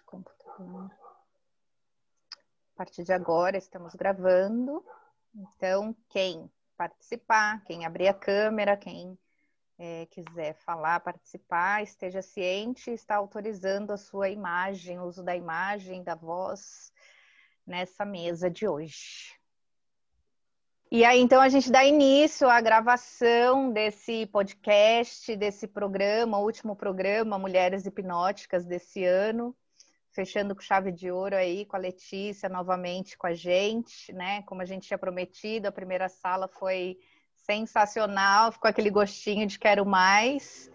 de computador. A partir de agora estamos gravando. Então, quem participar, quem abrir a câmera, quem é, quiser falar, participar, esteja ciente, está autorizando a sua imagem, o uso da imagem, da voz nessa mesa de hoje. E aí, então, a gente dá início à gravação desse podcast, desse programa, o último programa, Mulheres Hipnóticas desse ano, fechando com chave de ouro aí, com a Letícia novamente com a gente, né? Como a gente tinha prometido, a primeira sala foi sensacional, ficou aquele gostinho de quero mais.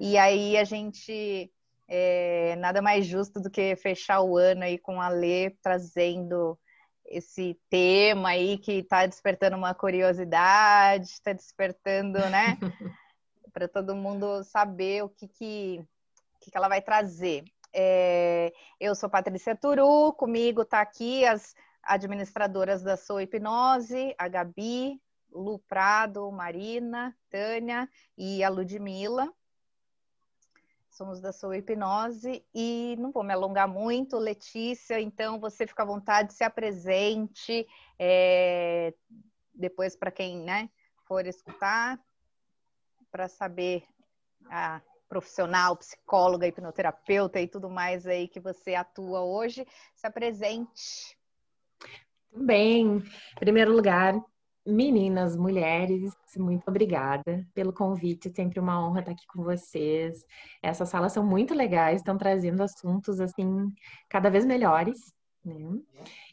E aí a gente é, nada mais justo do que fechar o ano aí com a Lê trazendo esse tema aí que está despertando uma curiosidade, está despertando, né? Para todo mundo saber o que, que, que, ela vai trazer. É, eu sou Patrícia Turu, comigo está aqui as administradoras da Sou Hipnose, a Gabi, Lu Prado, Marina, Tânia e a Ludmilla. Somos da Sou Hipnose e não vou me alongar muito, Letícia, então você fica à vontade, se apresente, é, depois para quem né, for escutar, para saber profissional, psicóloga, hipnoterapeuta e tudo mais aí que você atua hoje, se apresente. Bem, em primeiro lugar, Meninas, mulheres, muito obrigada pelo convite. Sempre uma honra estar aqui com vocês. Essas salas são muito legais, estão trazendo assuntos assim cada vez melhores. Né?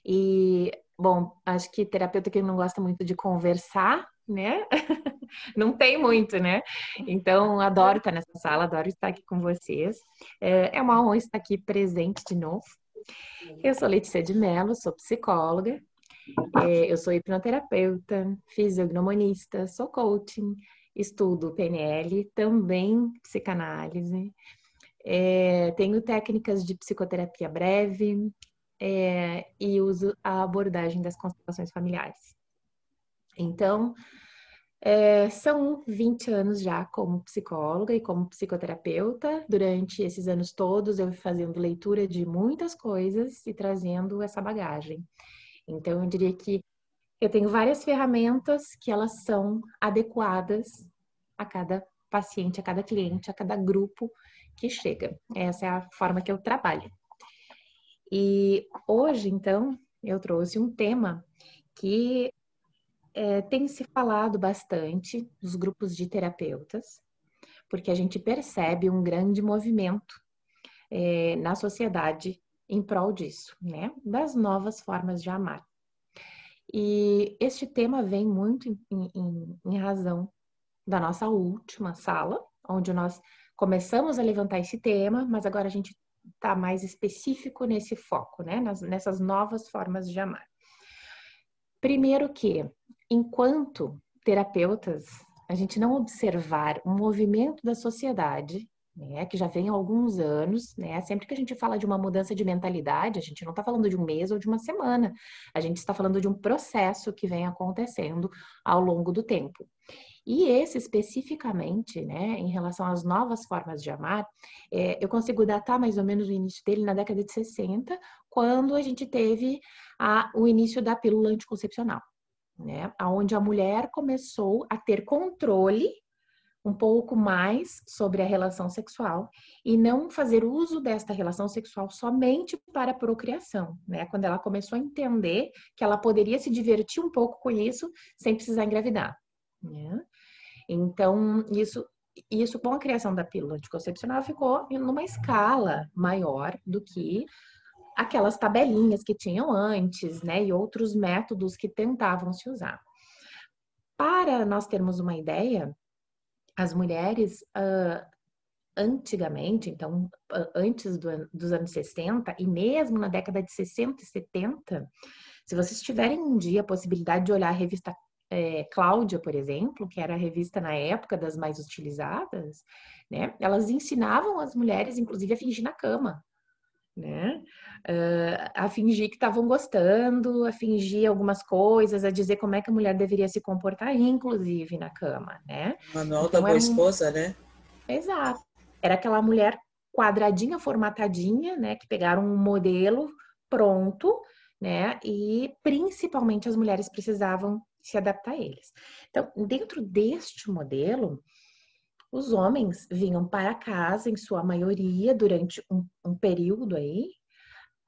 E bom, acho que terapeuta que não gosta muito de conversar, né? não tem muito, né? Então, adoro estar nessa sala, adoro estar aqui com vocês. É, é uma honra estar aqui presente de novo. Eu sou Letícia de Mello, sou psicóloga, é, eu sou hipnoterapeuta, fisiognomonista, sou coaching, estudo PNL, também psicanálise. É, tenho técnicas de psicoterapia breve é, e uso a abordagem das constelações familiares. Então, é, são 20 anos já como psicóloga e como psicoterapeuta. Durante esses anos todos, eu fui fazendo leitura de muitas coisas e trazendo essa bagagem. Então, eu diria que eu tenho várias ferramentas que elas são adequadas a cada paciente, a cada cliente, a cada grupo que chega. Essa é a forma que eu trabalho. E hoje, então, eu trouxe um tema que é, tem se falado bastante nos grupos de terapeutas, porque a gente percebe um grande movimento é, na sociedade em prol disso, né? Das novas formas de amar. E este tema vem muito em, em, em razão da nossa última sala, onde nós começamos a levantar esse tema, mas agora a gente está mais específico nesse foco, né? Nas, nessas novas formas de amar. Primeiro que, enquanto terapeutas, a gente não observar um movimento da sociedade né, que já vem há alguns anos, né? Sempre que a gente fala de uma mudança de mentalidade, a gente não está falando de um mês ou de uma semana, a gente está falando de um processo que vem acontecendo ao longo do tempo. E esse especificamente, né, em relação às novas formas de amar, é, eu consigo datar mais ou menos o início dele na década de 60, quando a gente teve a, o início da pílula anticoncepcional, né, onde a mulher começou a ter controle um pouco mais sobre a relação sexual e não fazer uso desta relação sexual somente para procriação, né? Quando ela começou a entender que ela poderia se divertir um pouco com isso sem precisar engravidar, né? Então, isso isso com a criação da pílula anticoncepcional ficou numa escala maior do que aquelas tabelinhas que tinham antes, né, e outros métodos que tentavam se usar. Para nós termos uma ideia, as mulheres uh, antigamente, então antes do, dos anos 60 e mesmo na década de 60 e 70, se vocês tiverem um dia a possibilidade de olhar a revista é, Cláudia, por exemplo, que era a revista na época das mais utilizadas, né? Elas ensinavam as mulheres, inclusive, a fingir na cama, né? Uh, a fingir que estavam gostando, a fingir algumas coisas, a dizer como é que a mulher deveria se comportar, inclusive na cama, né? Manual então, da boa esposa, né? Exato. Era aquela mulher quadradinha, formatadinha, né? Que pegaram um modelo pronto, né? E principalmente as mulheres precisavam se adaptar a eles. Então, dentro deste modelo, os homens vinham para casa, em sua maioria, durante um, um período aí,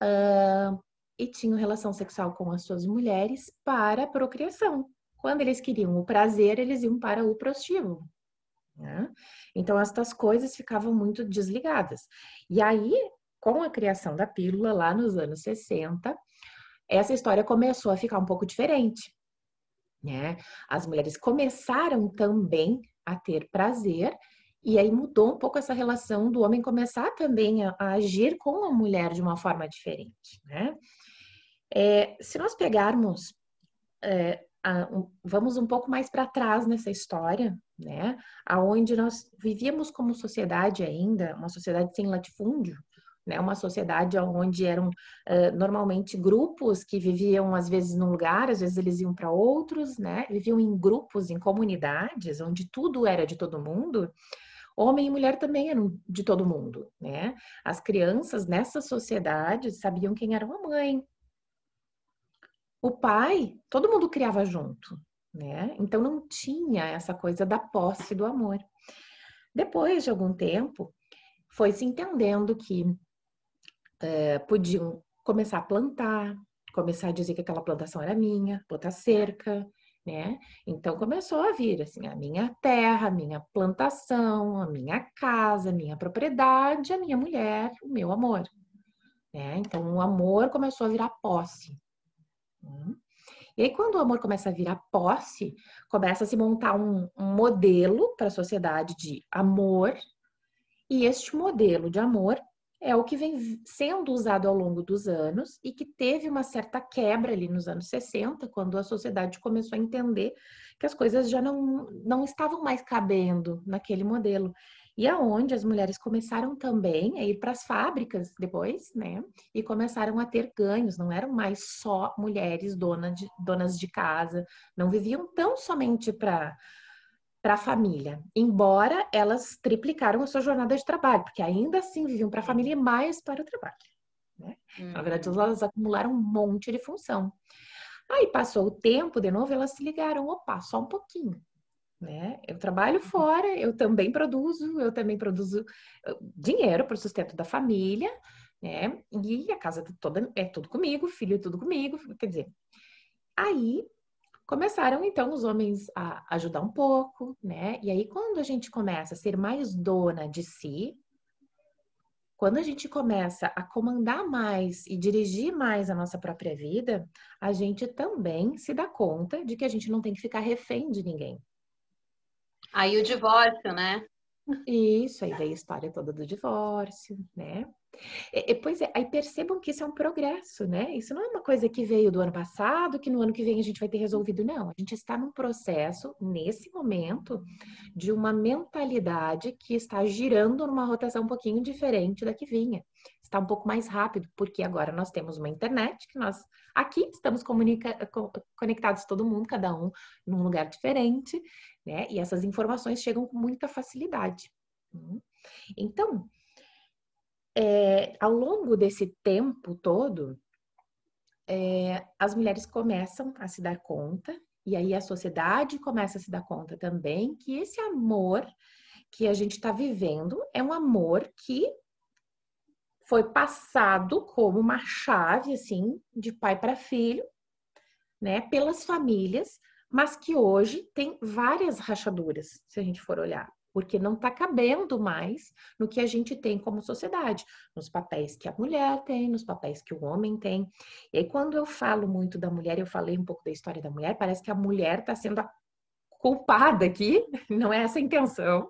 uh, e tinham relação sexual com as suas mulheres para a procriação. Quando eles queriam o prazer, eles iam para o prostíbulo. Né? Então, estas coisas ficavam muito desligadas. E aí, com a criação da pílula, lá nos anos 60, essa história começou a ficar um pouco diferente. Né? As mulheres começaram também a ter prazer e aí mudou um pouco essa relação do homem começar também a, a agir com a mulher de uma forma diferente, né? É, se nós pegarmos, é, a, um, vamos um pouco mais para trás nessa história, né? Aonde nós vivíamos como sociedade ainda, uma sociedade sem latifúndio, né? Uma sociedade onde eram uh, normalmente grupos que viviam às vezes num lugar, às vezes eles iam para outros, né? Viviam em grupos, em comunidades, onde tudo era de todo mundo. Homem e mulher também eram de todo mundo, né? As crianças nessa sociedade sabiam quem era a mãe, o pai, todo mundo criava junto, né? Então não tinha essa coisa da posse do amor. Depois de algum tempo, foi se entendendo que é, podiam começar a plantar, começar a dizer que aquela plantação era minha, botar cerca, né? Então começou a vir assim a minha terra, a minha plantação, a minha casa, a minha propriedade, a minha mulher, o meu amor. Né? Então o amor começou a virar posse. Hum. E aí, quando o amor começa a virar posse, começa a se montar um, um modelo para a sociedade de amor, e este modelo de amor é o que vem sendo usado ao longo dos anos e que teve uma certa quebra ali nos anos 60, quando a sociedade começou a entender que as coisas já não, não estavam mais cabendo naquele modelo e aonde as mulheres começaram também a ir para as fábricas depois, né? E começaram a ter ganhos, não eram mais só mulheres donas de, donas de casa, não viviam tão somente para para a família, embora elas triplicaram a sua jornada de trabalho, porque ainda assim viviam para a família e mais para o trabalho. Né? Hum. Na verdade, uhum. elas acumularam um monte de função. Aí passou o tempo, de novo, elas se ligaram, opa, só um pouquinho né? Eu trabalho fora, eu também produzo, eu também produzo dinheiro para o sustento da família, né? E a casa toda é tudo comigo, filho é tudo comigo, quer dizer. Aí começaram então os homens a ajudar um pouco, né? E aí quando a gente começa a ser mais dona de si, quando a gente começa a comandar mais e dirigir mais a nossa própria vida, a gente também se dá conta de que a gente não tem que ficar refém de ninguém. Aí o divórcio, né? Isso, aí veio a história toda do divórcio, né? E, pois é, aí percebam que isso é um progresso, né? Isso não é uma coisa que veio do ano passado, que no ano que vem a gente vai ter resolvido, não. A gente está num processo, nesse momento, de uma mentalidade que está girando numa rotação um pouquinho diferente da que vinha. Está um pouco mais rápido, porque agora nós temos uma internet que nós aqui estamos conectados todo mundo, cada um num lugar diferente, né? E essas informações chegam com muita facilidade. Hum. Então, é, ao longo desse tempo todo, é, as mulheres começam a se dar conta, e aí a sociedade começa a se dar conta também que esse amor que a gente está vivendo é um amor que foi passado como uma chave, assim, de pai para filho, né, pelas famílias, mas que hoje tem várias rachaduras, se a gente for olhar, porque não está cabendo mais no que a gente tem como sociedade, nos papéis que a mulher tem, nos papéis que o homem tem. E aí, quando eu falo muito da mulher, eu falei um pouco da história da mulher, parece que a mulher está sendo a culpada aqui, não é essa a intenção.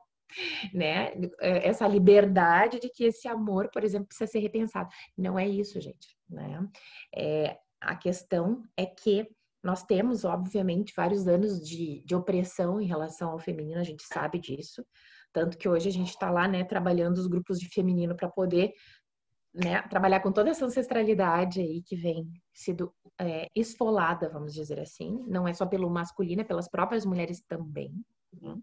Né? É, essa liberdade de que esse amor, por exemplo, precisa ser repensado. Não é isso, gente. Né? É, a questão é que nós temos, obviamente, vários anos de, de opressão em relação ao feminino, a gente sabe disso. Tanto que hoje a gente está lá, né, trabalhando os grupos de feminino para poder né, trabalhar com toda essa ancestralidade aí que vem sido é, esfolada, vamos dizer assim. Não é só pelo masculino, é pelas próprias mulheres também. Né?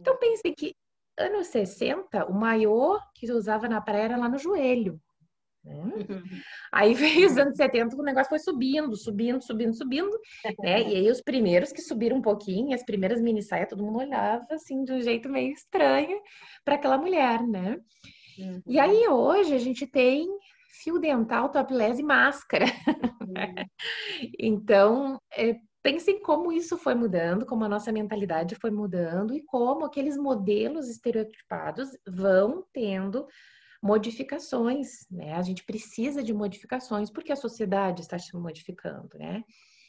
Então, pense que anos 60, o maior que se usava na praia era lá no joelho. Né? Uhum. Aí veio os anos 70, o negócio foi subindo, subindo, subindo, subindo, né? E aí os primeiros que subiram um pouquinho, as primeiras mini saias, todo mundo olhava assim de um jeito meio estranho para aquela mulher, né? Uhum. E aí hoje a gente tem fio dental, topless e máscara. Uhum. então, é, pensem como isso foi mudando, como a nossa mentalidade foi mudando e como aqueles modelos estereotipados vão tendo modificações, né? A gente precisa de modificações porque a sociedade está se modificando, né?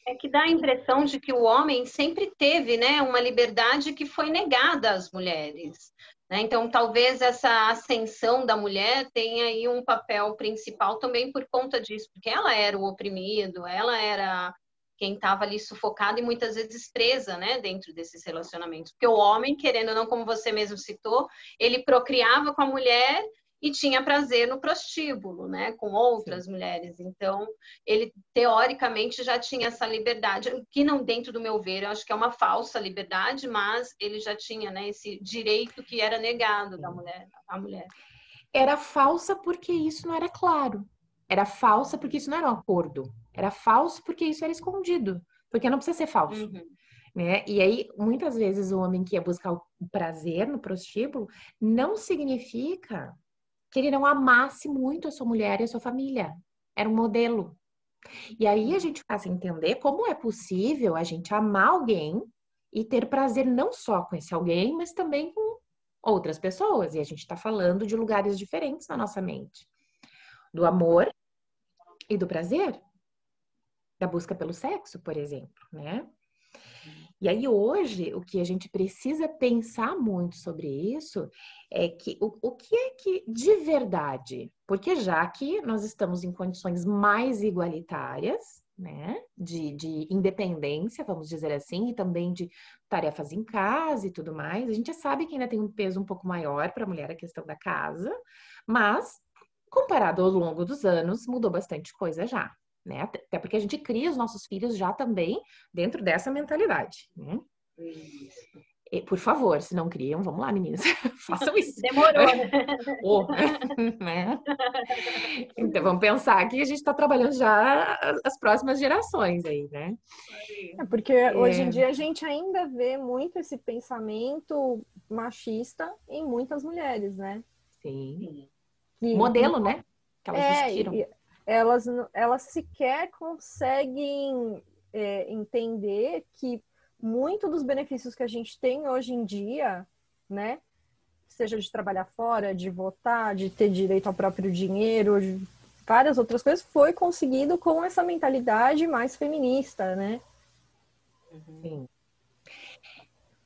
É que dá a impressão de que o homem sempre teve, né, uma liberdade que foi negada às mulheres. Né? Então, talvez essa ascensão da mulher tenha aí um papel principal também por conta disso, porque ela era o oprimido, ela era quem estava ali sufocado e muitas vezes presa, né, dentro desses relacionamentos. Porque o homem, querendo ou não, como você mesmo citou, ele procriava com a mulher e tinha prazer no prostíbulo, né, com outras Sim. mulheres. Então, ele teoricamente já tinha essa liberdade, que não dentro do meu ver, eu acho que é uma falsa liberdade, mas ele já tinha, né, esse direito que era negado da mulher, à mulher. Era falsa porque isso não era claro. Era falsa porque isso não era um acordo. Era falso porque isso era escondido. Porque não precisa ser falso. Uhum. Né? E aí, muitas vezes, o homem que ia buscar o prazer no prostíbulo não significa que ele não amasse muito a sua mulher e a sua família. Era um modelo. E aí a gente faz entender como é possível a gente amar alguém e ter prazer não só com esse alguém, mas também com outras pessoas. E a gente está falando de lugares diferentes na nossa mente: do amor e do prazer, da busca pelo sexo, por exemplo, né? E aí hoje o que a gente precisa pensar muito sobre isso é que o, o que é que de verdade, porque já que nós estamos em condições mais igualitárias, né, de, de independência, vamos dizer assim, e também de tarefas em casa e tudo mais, a gente sabe que ainda tem um peso um pouco maior para a mulher a questão da casa, mas comparado ao longo dos anos, mudou bastante coisa já né? Até porque a gente cria os nossos filhos já também dentro dessa mentalidade, né? E, por favor, se não criam, vamos lá, meninas, façam isso. Demorou, oh, né? Então, vamos pensar que a gente está trabalhando já as próximas gerações aí, né? É porque é... hoje em dia a gente ainda vê muito esse pensamento machista em muitas mulheres, né? Sim. Que... Modelo, né? Que elas é, e, elas, elas sequer conseguem é, entender que muito dos benefícios que a gente tem hoje em dia, né? Seja de trabalhar fora, de votar, de ter direito ao próprio dinheiro, várias outras coisas, foi conseguido com essa mentalidade mais feminista, né? Sim.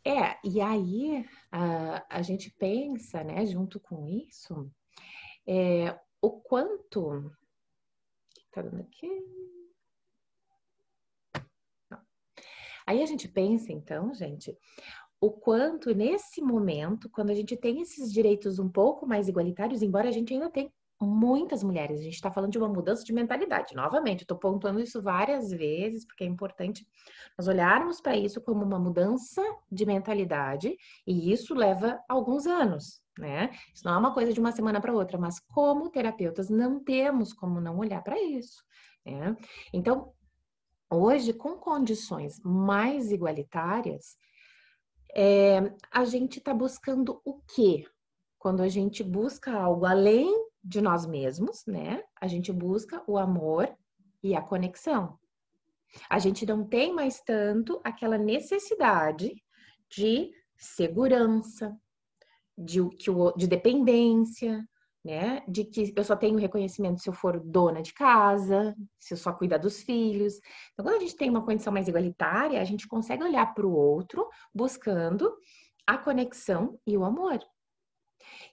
É, e aí a, a gente pensa, né, junto com isso, é, o quanto Tá dando aqui. Não. Aí a gente pensa, então, gente, o quanto nesse momento, quando a gente tem esses direitos um pouco mais igualitários, embora a gente ainda tenha muitas mulheres, a gente está falando de uma mudança de mentalidade. Novamente, estou pontuando isso várias vezes, porque é importante nós olharmos para isso como uma mudança de mentalidade, e isso leva alguns anos né? Isso não é uma coisa de uma semana para outra, mas como terapeutas não temos como não olhar para isso, né? Então, hoje, com condições mais igualitárias, é, a gente está buscando o quê? Quando a gente busca algo além de nós mesmos, né? A gente busca o amor e a conexão. A gente não tem mais tanto aquela necessidade de segurança, de, que o, de dependência, né? De que eu só tenho reconhecimento se eu for dona de casa, se eu só cuidar dos filhos. Então, quando a gente tem uma condição mais igualitária, a gente consegue olhar para o outro buscando a conexão e o amor.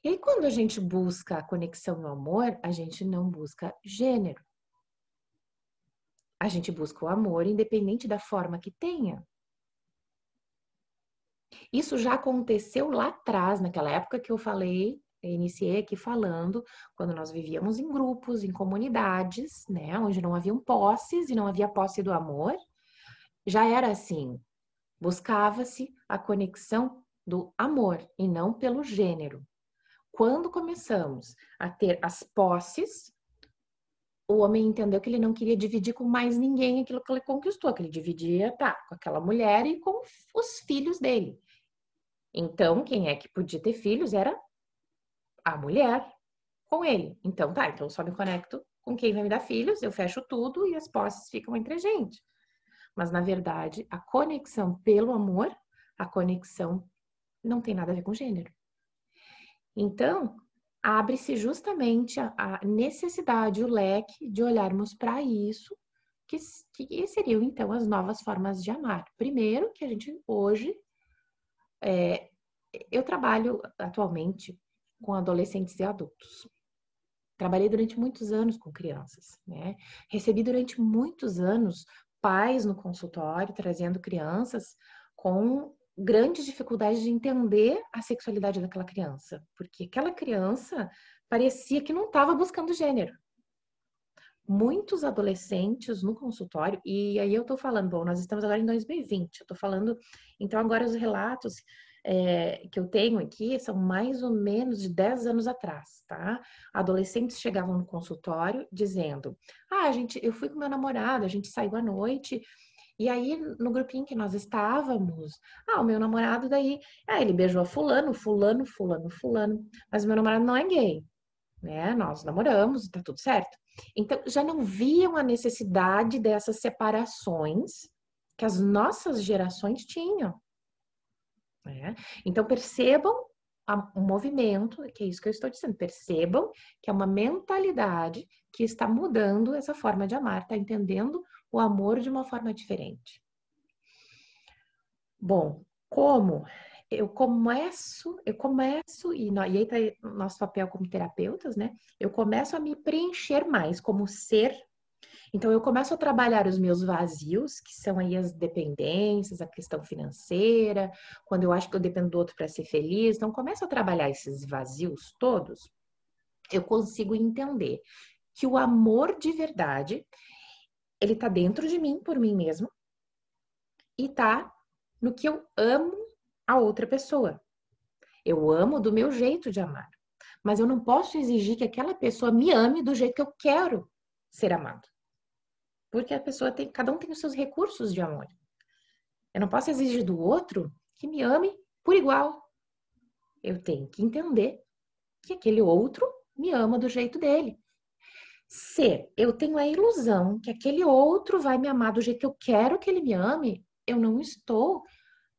E aí, quando a gente busca a conexão e o amor, a gente não busca gênero. A gente busca o amor, independente da forma que tenha. Isso já aconteceu lá atrás, naquela época que eu falei, iniciei aqui falando, quando nós vivíamos em grupos, em comunidades, né, onde não haviam posses e não havia posse do amor, já era assim. Buscava-se a conexão do amor e não pelo gênero. Quando começamos a ter as posses, o homem entendeu que ele não queria dividir com mais ninguém aquilo que ele conquistou, que ele dividia, tá, com aquela mulher e com os filhos dele. Então, quem é que podia ter filhos era a mulher com ele. Então, tá, então eu só me conecto com quem vai me dar filhos, eu fecho tudo e as posses ficam entre a gente. Mas, na verdade, a conexão pelo amor, a conexão não tem nada a ver com gênero. Então, abre-se justamente a, necessidade, o leque de olharmos para isso, que, que, seriam então as novas formas de amar. Primeiro, que a gente hoje, é, eu trabalho atualmente com adolescentes e adultos. Trabalhei durante muitos anos com crianças, né? Recebi durante muitos anos pais no consultório trazendo crianças com grandes dificuldades de entender a sexualidade daquela criança, porque aquela criança parecia que não estava buscando gênero. Muitos adolescentes no consultório, e aí eu estou falando, bom, nós estamos agora em 2020, eu estou falando, então agora os relatos é, que eu tenho aqui são mais ou menos de 10 anos atrás, tá? Adolescentes chegavam no consultório dizendo: Ah, gente, eu fui com meu namorado, a gente saiu à noite e aí, no grupinho que nós estávamos, ah, o meu namorado daí, ah, ele beijou a fulano, fulano, fulano, fulano, mas o meu namorado não é gay, né? Nós namoramos, tá tudo certo. Então, já não viam a necessidade dessas separações que as nossas gerações tinham. Né? Então, percebam o movimento, que é isso que eu estou dizendo, percebam que é uma mentalidade que está mudando essa forma de amar, está entendendo o amor de uma forma diferente. Bom, como eu começo, eu começo, e, e aí está nosso papel como terapeutas, né? Eu começo a me preencher mais como ser. Então, eu começo a trabalhar os meus vazios, que são aí as dependências, a questão financeira, quando eu acho que eu dependo do outro para ser feliz. Então, começo a trabalhar esses vazios todos, eu consigo entender que o amor de verdade, ele está dentro de mim, por mim mesmo, e tá no que eu amo a outra pessoa. Eu amo do meu jeito de amar. Mas eu não posso exigir que aquela pessoa me ame do jeito que eu quero ser amado. Porque a pessoa tem, cada um tem os seus recursos de amor. Eu não posso exigir do outro que me ame por igual. Eu tenho que entender que aquele outro me ama do jeito dele. Se eu tenho a ilusão que aquele outro vai me amar do jeito que eu quero que ele me ame, eu não estou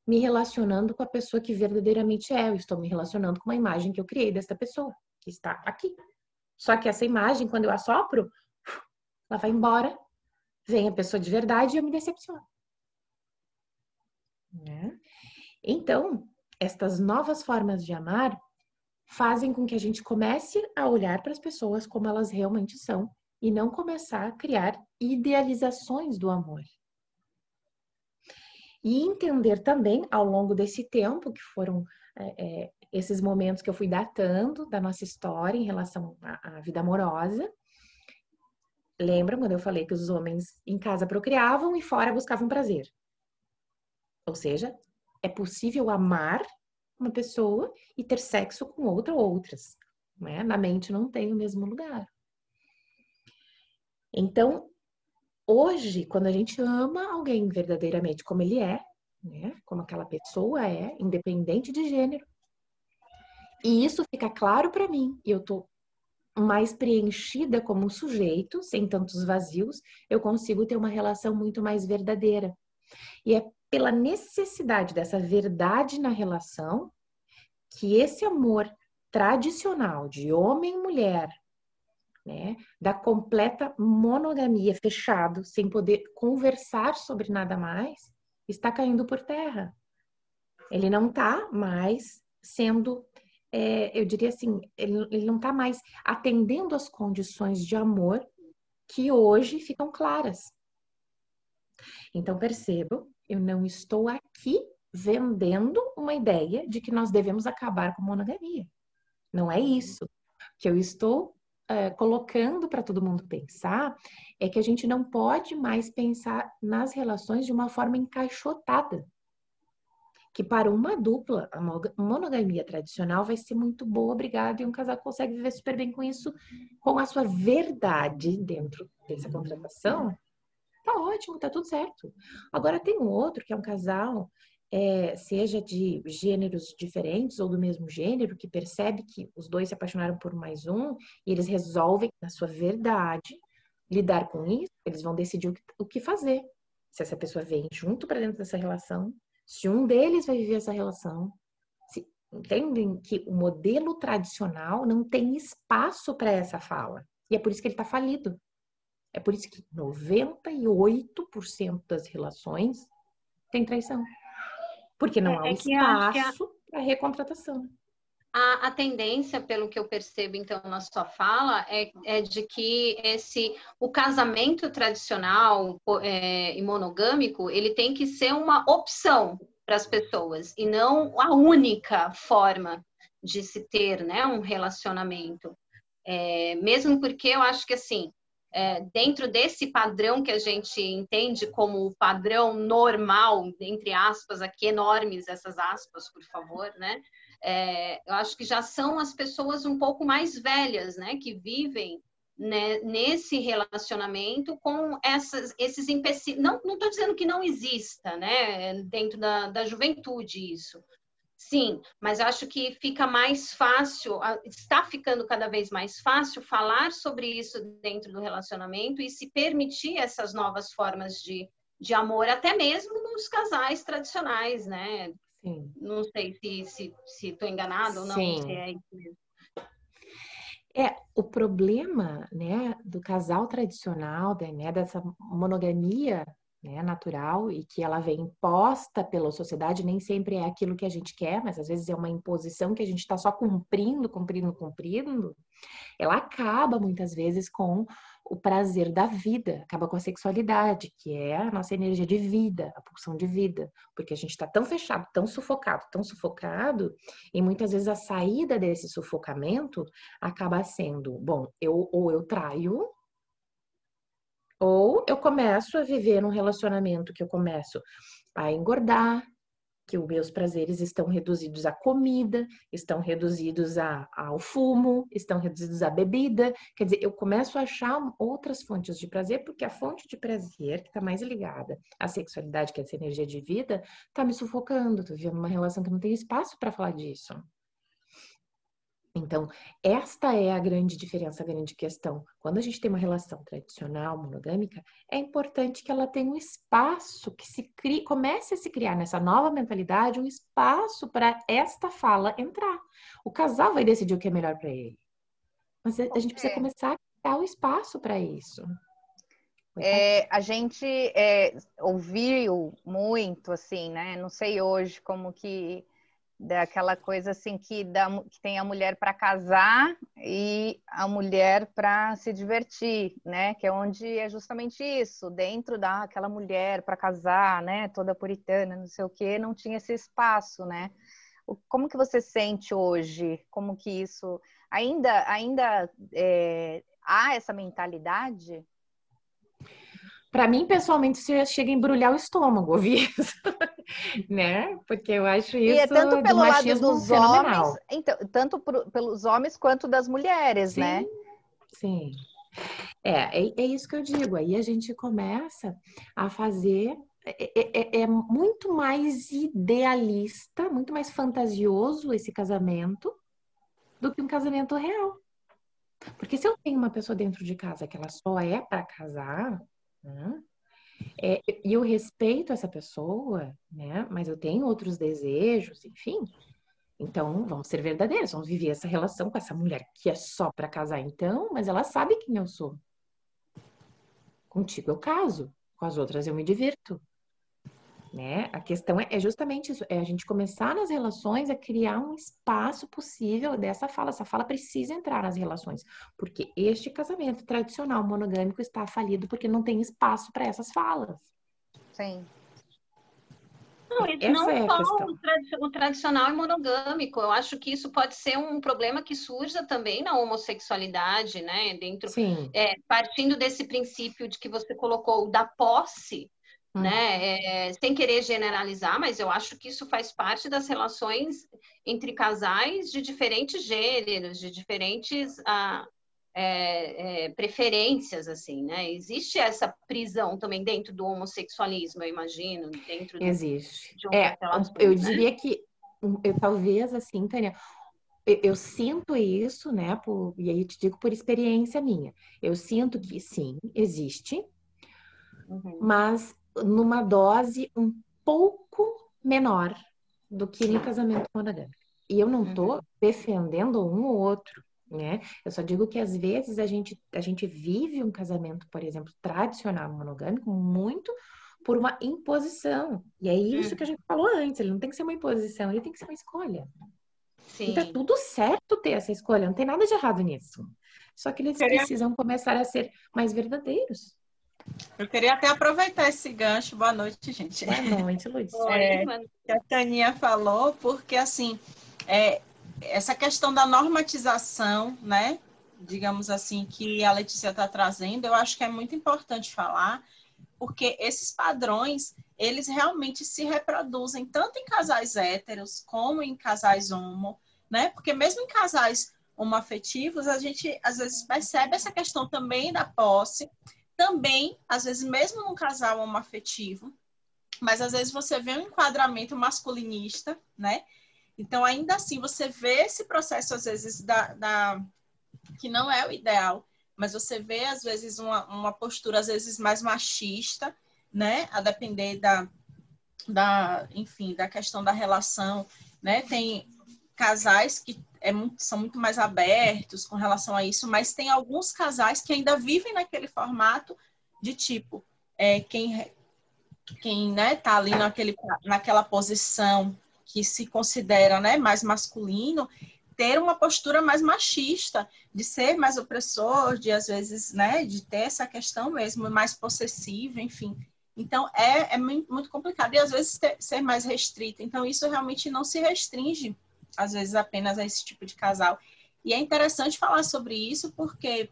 me relacionando com a pessoa que verdadeiramente é. Eu estou me relacionando com uma imagem que eu criei dessa pessoa, que está aqui. Só que essa imagem, quando eu assopro, ela vai embora, vem a pessoa de verdade e eu me decepciono. Né? Então, estas novas formas de amar fazem com que a gente comece a olhar para as pessoas como elas realmente são e não começar a criar idealizações do amor. E entender também, ao longo desse tempo, que foram é, é, esses momentos que eu fui datando da nossa história em relação à, à vida amorosa. Lembra quando eu falei que os homens em casa procriavam e fora buscavam prazer? Ou seja, é possível amar uma pessoa e ter sexo com outra ou outras. Né? Na mente não tem o mesmo lugar. Então, hoje, quando a gente ama alguém verdadeiramente como ele é, né? como aquela pessoa é, independente de gênero, e isso fica claro para mim, e eu tô mais preenchida como sujeito, sem tantos vazios, eu consigo ter uma relação muito mais verdadeira. E é pela necessidade dessa verdade na relação, que esse amor tradicional de homem e mulher, né, da completa monogamia fechado, sem poder conversar sobre nada mais, está caindo por terra. Ele não está mais sendo, é, eu diria assim, ele, ele não está mais atendendo às condições de amor que hoje ficam claras. Então percebam eu não estou aqui vendendo uma ideia de que nós devemos acabar com monogamia. Não é isso. Que eu estou é, colocando para todo mundo pensar é que a gente não pode mais pensar nas relações de uma forma encaixotada. que para uma dupla, a monogamia tradicional vai ser muito boa, obrigada, e um casal consegue viver super bem com isso, com a sua verdade dentro dessa contratação, tá ótimo, tá tudo certo. Agora tem um outro que é um casal, é, seja de gêneros diferentes ou do mesmo gênero, que percebe que os dois se apaixonaram por mais um e eles resolvem, na sua verdade, lidar com isso, eles vão decidir o que, o que fazer. Se essa pessoa vem junto para dentro dessa relação se um deles vai viver essa relação, se, entendem que o modelo tradicional não tem espaço para essa fala. E é por isso que ele está falido. É por isso que 98% das relações tem traição. Porque não é, há é espaço a... para recontratação. A, a, tendência, pelo que eu percebo então na sua fala, é, é de que esse o casamento tradicional é, e monogâmico ele tem que ser uma opção para as pessoas e não a única forma de se ter né, um relacionamento. É, mesmo porque eu acho que assim é, dentro desse padrão que a gente entende como o padrão normal, entre aspas, aqui enormes essas aspas, por favor, né? é, eu acho que já são as pessoas um pouco mais velhas, né, que vivem né, nesse relacionamento com essas, esses empecilhos. Não estou dizendo que não exista, né, dentro da, da juventude isso. Sim, mas acho que fica mais fácil, está ficando cada vez mais fácil falar sobre isso dentro do relacionamento e se permitir essas novas formas de, de amor, até mesmo nos casais tradicionais, né? Sim. Não sei se estou se, se enganado ou não, Sim. se é isso mesmo. É, o problema, né, do casal tradicional, né, dessa monogamia né, natural e que ela vem imposta pela sociedade, nem sempre é aquilo que a gente quer, mas às vezes é uma imposição que a gente está só cumprindo, cumprindo, cumprindo, ela acaba muitas vezes com o prazer da vida, acaba com a sexualidade, que é a nossa energia de vida, a pulsão de vida, porque a gente está tão fechado, tão sufocado, tão sufocado, e muitas vezes a saída desse sufocamento acaba sendo, bom, eu ou eu traio, ou eu começo a viver num relacionamento que eu começo a engordar, que os meus prazeres estão reduzidos à comida, estão reduzidos a, ao fumo, estão reduzidos à bebida. Quer dizer, eu começo a achar outras fontes de prazer, porque a fonte de prazer, que está mais ligada à sexualidade, que é essa energia de vida, está me sufocando. Estou vivendo uma relação que não tem espaço para falar disso. Então, esta é a grande diferença, a grande questão. Quando a gente tem uma relação tradicional, monogâmica, é importante que ela tenha um espaço que se crie, comece a se criar nessa nova mentalidade, um espaço para esta fala entrar. O casal vai decidir o que é melhor para ele. Mas a gente precisa começar a criar o um espaço para isso. É, a gente é, ouviu muito, assim, né? Não sei hoje como que daquela coisa assim que, dá, que tem a mulher para casar e a mulher para se divertir, né? Que é onde é justamente isso, dentro daquela mulher para casar, né? Toda puritana, não sei o que, não tinha esse espaço, né? Como que você sente hoje? Como que isso ainda ainda é, há essa mentalidade? Para mim, pessoalmente, isso chega a embrulhar o estômago ouvir isso, né? Porque eu acho isso e é tanto pelo lado dos fenomenal. homens, então, tanto por, pelos homens quanto das mulheres, sim, né? Sim. É, é, é, isso que eu digo. Aí a gente começa a fazer. É, é, é, é muito mais idealista, muito mais fantasioso esse casamento do que um casamento real. Porque se eu tenho uma pessoa dentro de casa que ela só é para casar, né? É, e eu respeito essa pessoa, né? Mas eu tenho outros desejos, enfim. Então, vamos ser verdadeiros, vamos viver essa relação com essa mulher que é só para casar, então, mas ela sabe quem eu sou. Contigo eu caso, com as outras eu me divirto né? A questão é, é, justamente isso, é a gente começar nas relações a criar um espaço possível dessa fala. Essa fala precisa entrar nas relações, porque este casamento tradicional monogâmico está falido porque não tem espaço para essas falas. Sim. Não, Essa não é só o, tradicional e monogâmico. Eu acho que isso pode ser um problema que surja também na homossexualidade, né? Dentro, Sim. É, partindo desse princípio de que você colocou da posse, Hum. Né? É, sem querer generalizar, mas eu acho que isso faz parte das relações entre casais de diferentes gêneros, de diferentes ah, é, é, preferências, assim, né? Existe essa prisão também dentro do homossexualismo, eu imagino, dentro do, Existe. De um é, eu né? diria que eu, talvez assim, Tânia, eu, eu, sinto isso, né? Por, e aí eu te digo por experiência minha. Eu sinto que sim, existe, uhum. mas numa dose um pouco menor do que no casamento monogâmico. E eu não estou uhum. defendendo um ou outro né? Eu só digo que às vezes a gente, a gente vive um casamento, por exemplo, tradicional monogâmico muito por uma imposição. E é isso hum. que a gente falou antes, ele não tem que ser uma imposição, ele tem que ser uma escolha. Sim. E tá tudo certo ter essa escolha, não tem nada de errado nisso. Só que eles precisam começar a ser mais verdadeiros. Eu queria até aproveitar esse gancho. Boa noite, gente. Boa noite, Luiz. É, que a Taninha falou, porque assim, é, essa questão da normatização, né? Digamos assim, que a Letícia está trazendo, eu acho que é muito importante falar, porque esses padrões, eles realmente se reproduzem tanto em casais héteros como em casais homo, né? Porque mesmo em casais homoafetivos, a gente às vezes percebe essa questão também da posse, também, às vezes, mesmo num casal homoafetivo, mas às vezes você vê um enquadramento masculinista, né? Então, ainda assim, você vê esse processo, às vezes, da, da que não é o ideal, mas você vê, às vezes, uma, uma postura, às vezes, mais machista, né? A depender da, da, enfim, da questão da relação, né? Tem casais que é muito, são muito mais abertos com relação a isso, mas tem alguns casais que ainda vivem naquele formato de tipo, é, quem, quem né, tá ali naquele, naquela posição que se considera né, mais masculino ter uma postura mais machista, de ser mais opressor, de às vezes, né, de ter essa questão mesmo mais possessiva, enfim. Então é, é muito complicado e às vezes ter, ser mais restrito. Então isso realmente não se restringe às vezes apenas a esse tipo de casal. E é interessante falar sobre isso porque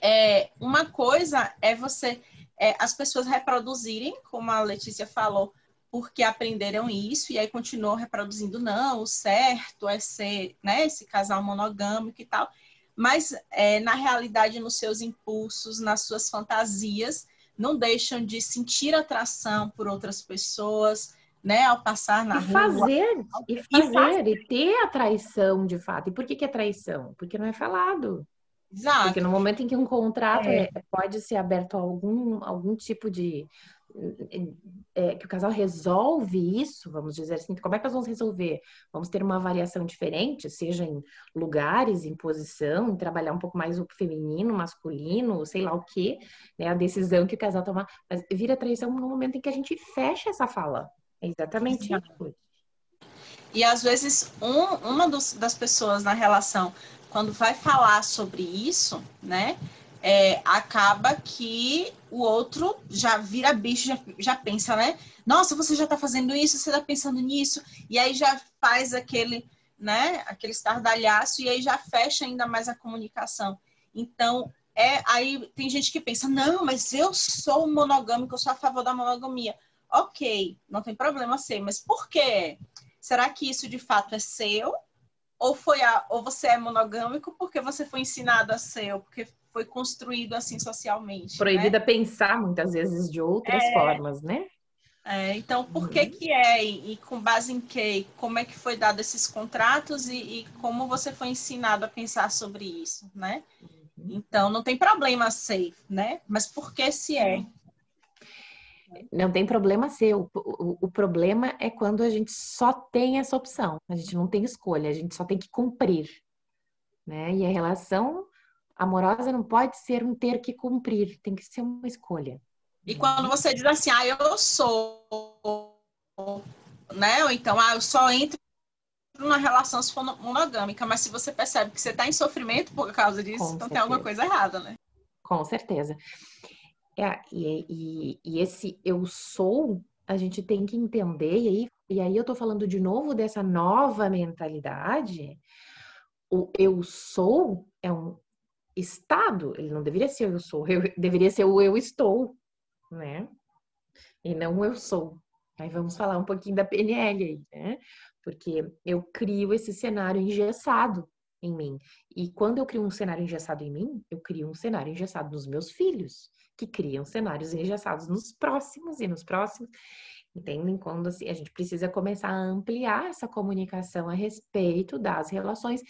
é, uma coisa é você é, as pessoas reproduzirem, como a Letícia falou, porque aprenderam isso e aí continuam reproduzindo, não, o certo é ser, né, esse casal monogâmico e tal. Mas, é, na realidade, nos seus impulsos, nas suas fantasias, não deixam de sentir atração por outras pessoas, né, ao passar na e rua. Fazer, e fazer, e fazer, e ter a traição de fato. E por que, que é traição? Porque não é falado. Exato. Porque no momento em que um contrato é. É, pode ser aberto a algum, algum tipo de é, que o casal resolve isso, vamos dizer assim, como é que nós vamos resolver? Vamos ter uma avaliação diferente, seja em lugares, em posição, em trabalhar um pouco mais o feminino, masculino, sei lá o que, né? A decisão que o casal tomar. Mas vira traição no momento em que a gente fecha essa fala. Exatamente isso. E às vezes um, uma dos, das pessoas na relação, quando vai falar sobre isso, né? é, acaba que o outro já vira bicho, já, já pensa, né? Nossa, você já tá fazendo isso, você tá pensando nisso, e aí já faz aquele, né, aquele estardalhaço, e aí já fecha ainda mais a comunicação. Então, é aí tem gente que pensa, não, mas eu sou monogâmico, eu sou a favor da monogamia. Ok, não tem problema ser, mas por quê? Será que isso de fato é seu? Ou foi a, ou você é monogâmico porque você foi ensinado a ser, ou porque foi construído assim socialmente. Proibida né? pensar muitas vezes de outras é, formas, né? É, então, por que uhum. que é e, e, com base em que? Como é que foi dado esses contratos e, e como você foi ensinado a pensar sobre isso, né? Uhum. Então, não tem problema ser, né? Mas por que se é? Não tem problema ser. O, o, problema é quando a gente só tem essa opção. A gente não tem escolha, a gente só tem que cumprir. Né? E a relação Amorosa não pode ser um ter que cumprir, tem que ser uma escolha. E quando você diz assim, ah, eu sou, né? Ou então, ah, eu só entro numa relação monogâmica, mas se você percebe que você está em sofrimento por causa disso, Com então certeza. tem alguma coisa errada, né? Com certeza. É, e, e, e, esse eu sou, a gente tem que entender, e aí, e aí eu tô falando de novo dessa nova mentalidade. O eu sou é um estado, ele não deveria ser eu sou, eu, deveria ser o eu estou, né? e não eu sou. Aí vamos falar um pouquinho da PNL aí, né? Porque eu crio esse cenário engessado em mim. E quando eu crio um cenário engessado em mim, eu crio um cenário engessado nos meus filhos, que criam cenários engessados nos próximos e nos próximos. Entendem? Quando assim, a gente precisa começar a ampliar essa comunicação a respeito das relações.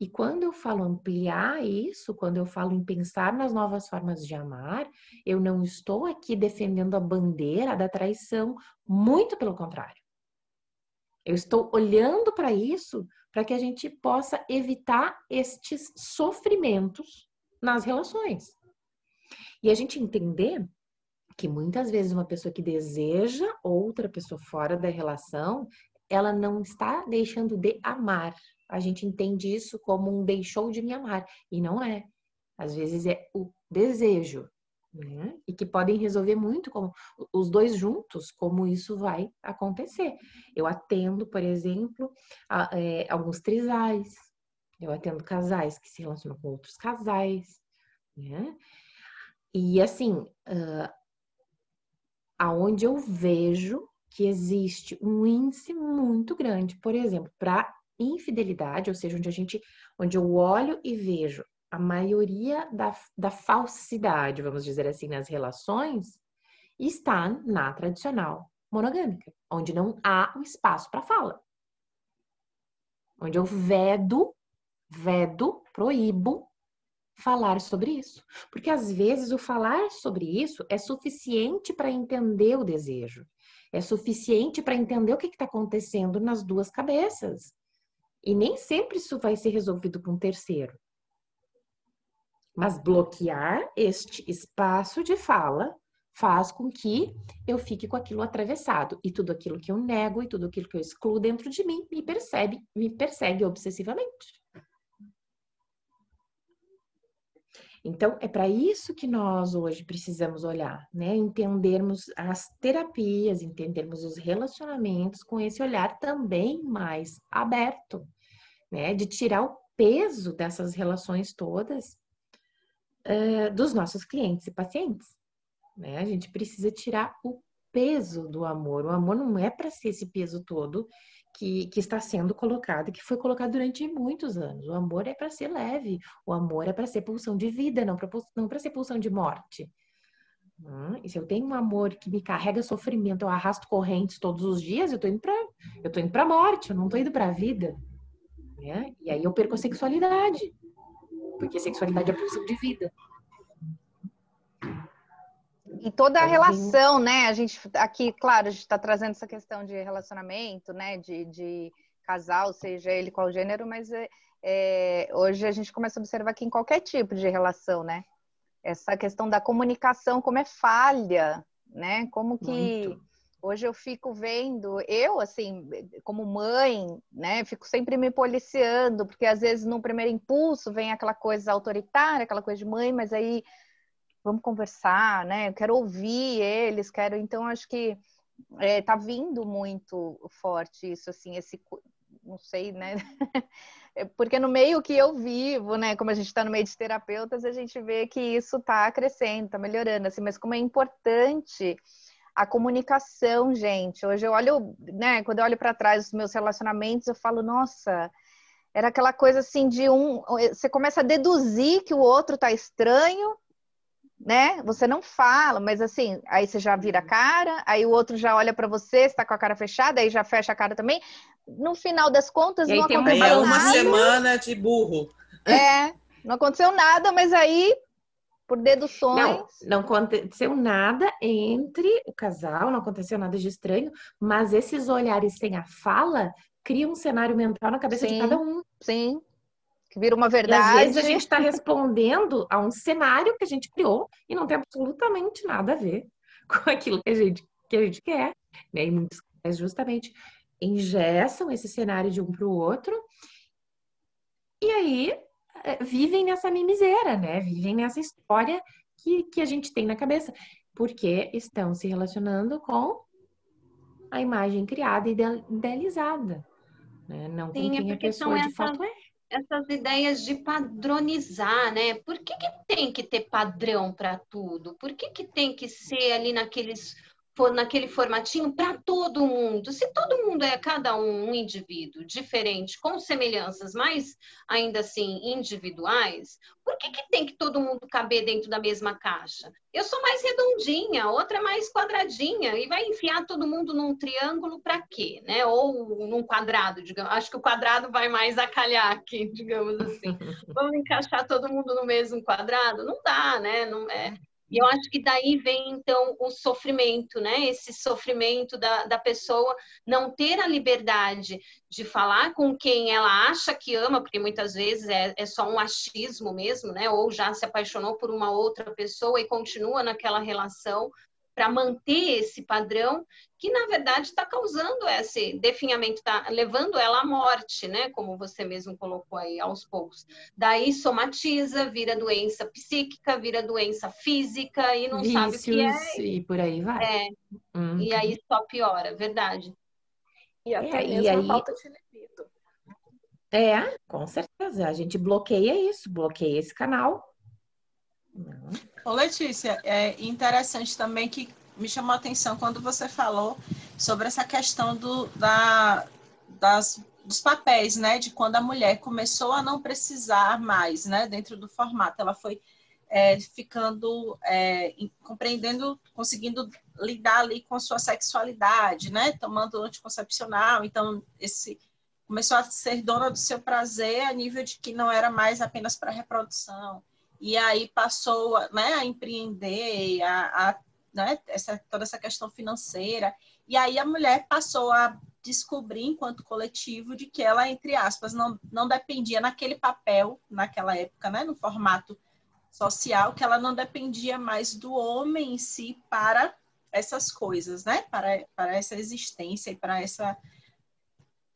E quando eu falo ampliar isso, quando eu falo em pensar nas novas formas de amar, eu não estou aqui defendendo a bandeira da traição, muito pelo contrário. Eu estou olhando para isso para que a gente possa evitar estes sofrimentos nas relações. E a gente entender que muitas vezes uma pessoa que deseja outra pessoa fora da relação, ela não está deixando de amar. A gente entende isso como um deixou de me amar e não é. Às vezes é o desejo, né? E que podem resolver muito como os dois juntos, como isso vai acontecer. Eu atendo, por exemplo, a, é, alguns trisais, eu atendo casais que se relacionam com outros casais, né? E assim, uh, aonde eu vejo que existe um índice muito grande, por exemplo, para infidelidade, ou seja, onde a gente, onde eu olho e vejo a maioria da, da falsidade, vamos dizer assim, nas relações, está na tradicional monogâmica, onde não há o espaço para fala. Onde eu vedo, vedo, proíbo falar sobre isso. Porque às vezes o falar sobre isso é suficiente para entender o desejo, é suficiente para entender o que está acontecendo nas duas cabeças. E nem sempre isso vai ser resolvido com um terceiro. Mas bloquear este espaço de fala faz com que eu fique com aquilo atravessado e tudo aquilo que eu nego e tudo aquilo que eu excluo dentro de mim me percebe, me persegue obsessivamente. Então, é para isso que nós hoje precisamos olhar, né? Entendermos as terapias, entendermos os relacionamentos com esse olhar também mais aberto, né? De tirar o peso dessas relações todas uh, dos nossos clientes e pacientes. Né? A gente precisa tirar o peso do amor. O amor não é para ser esse peso todo que, que está sendo colocado, que foi colocado durante muitos anos. O amor é para ser leve, o amor é para ser pulsão de vida, não para ser pulsão de morte. Hum, e se eu tenho um amor que me carrega sofrimento, eu arrasto correntes todos os dias, eu estou indo para eu indo para morte, eu não estou indo para a vida. Né? E aí eu perco a sexualidade porque sexualidade é pulsão de vida. E toda a relação, né? A gente aqui, claro, a gente está trazendo essa questão de relacionamento, né? De, de casal, seja ele qual gênero, mas é, é, hoje a gente começa a observar que em qualquer tipo de relação, né? Essa questão da comunicação, como é falha, né? Como que Muito. Hoje eu fico vendo, eu, assim, como mãe, né, fico sempre me policiando, porque às vezes no primeiro impulso vem aquela coisa autoritária, aquela coisa de mãe, mas aí vamos conversar, né? Eu quero ouvir eles, quero. Então, acho que é, tá vindo muito forte isso, assim, esse. Não sei, né? É, porque no meio que eu vivo, né? Como a gente está no meio de terapeutas, a gente vê que isso está crescendo, está melhorando, assim, mas como é importante a comunicação, gente. Hoje eu olho, né, quando eu olho para trás dos meus relacionamentos, eu falo, nossa, era aquela coisa assim de um, você começa a deduzir que o outro tá estranho, né? Você não fala, mas assim, aí você já vira a cara, aí o outro já olha para você, está com a cara fechada, aí já fecha a cara também. No final das contas, e não aconteceu nada. É uma semana de burro. É, não aconteceu nada, mas aí por deduções. Não, não aconteceu nada entre o casal, não aconteceu nada de estranho, mas esses olhares sem a fala criam um cenário mental na cabeça sim, de cada um. Sim. Que vira uma verdade. E às vezes a gente está respondendo a um cenário que a gente criou e não tem absolutamente nada a ver com aquilo que a gente, que a gente quer. Né? E muitos justamente engessam esse cenário de um para o outro. E aí é, vivem nessa mimiseira, né? Vivem nessa história que, que a gente tem na cabeça, porque estão se relacionando com a imagem criada e idealizada, né? Não Sim, com quem é a pessoa de fato é. Essas ideias de padronizar, né? Por que, que tem que ter padrão para tudo? Por que, que tem que ser ali naqueles for naquele formatinho para todo mundo. Se todo mundo é cada um um indivíduo diferente, com semelhanças, mas ainda assim individuais, por que, que tem que todo mundo caber dentro da mesma caixa? Eu sou mais redondinha, outra é mais quadradinha, e vai enfiar todo mundo num triângulo para quê? Né? Ou num quadrado, digamos. Acho que o quadrado vai mais acalhar aqui, digamos assim. Vamos encaixar todo mundo no mesmo quadrado? Não dá, né? Não é. E eu acho que daí vem, então, o sofrimento, né? Esse sofrimento da, da pessoa não ter a liberdade de falar com quem ela acha que ama, porque muitas vezes é, é só um achismo mesmo, né? Ou já se apaixonou por uma outra pessoa e continua naquela relação, para manter esse padrão que na verdade está causando esse definhamento, está levando ela à morte, né? Como você mesmo colocou aí aos poucos. Daí somatiza, vira doença psíquica, vira doença física e não Vícios, sabe o que é. E por aí vai. É, Uhum. E aí só piora, verdade. E até É, e mesmo aí- a falta de libido. É, com certeza. A gente bloqueia isso, bloqueia esse canal. Não. Ô, Letícia, é interessante também que me chamou a atenção quando você falou sobre essa questão do, da, das, dos papéis, né? De quando a mulher começou a não precisar mais, né? Dentro do formato. Ela foi é, ficando, é, compreendendo, conseguindo lidar ali com sua sexualidade, né? Tomando anticoncepcional. Então, esse começou a ser dona do seu prazer a nível de que não era mais apenas para reprodução e aí passou né, a empreender, a, a, né, essa, toda essa questão financeira, e aí a mulher passou a descobrir, enquanto coletivo, de que ela, entre aspas, não, não dependia naquele papel, naquela época, né, no formato social, que ela não dependia mais do homem em si para essas coisas, né, para, para essa existência e para, essa,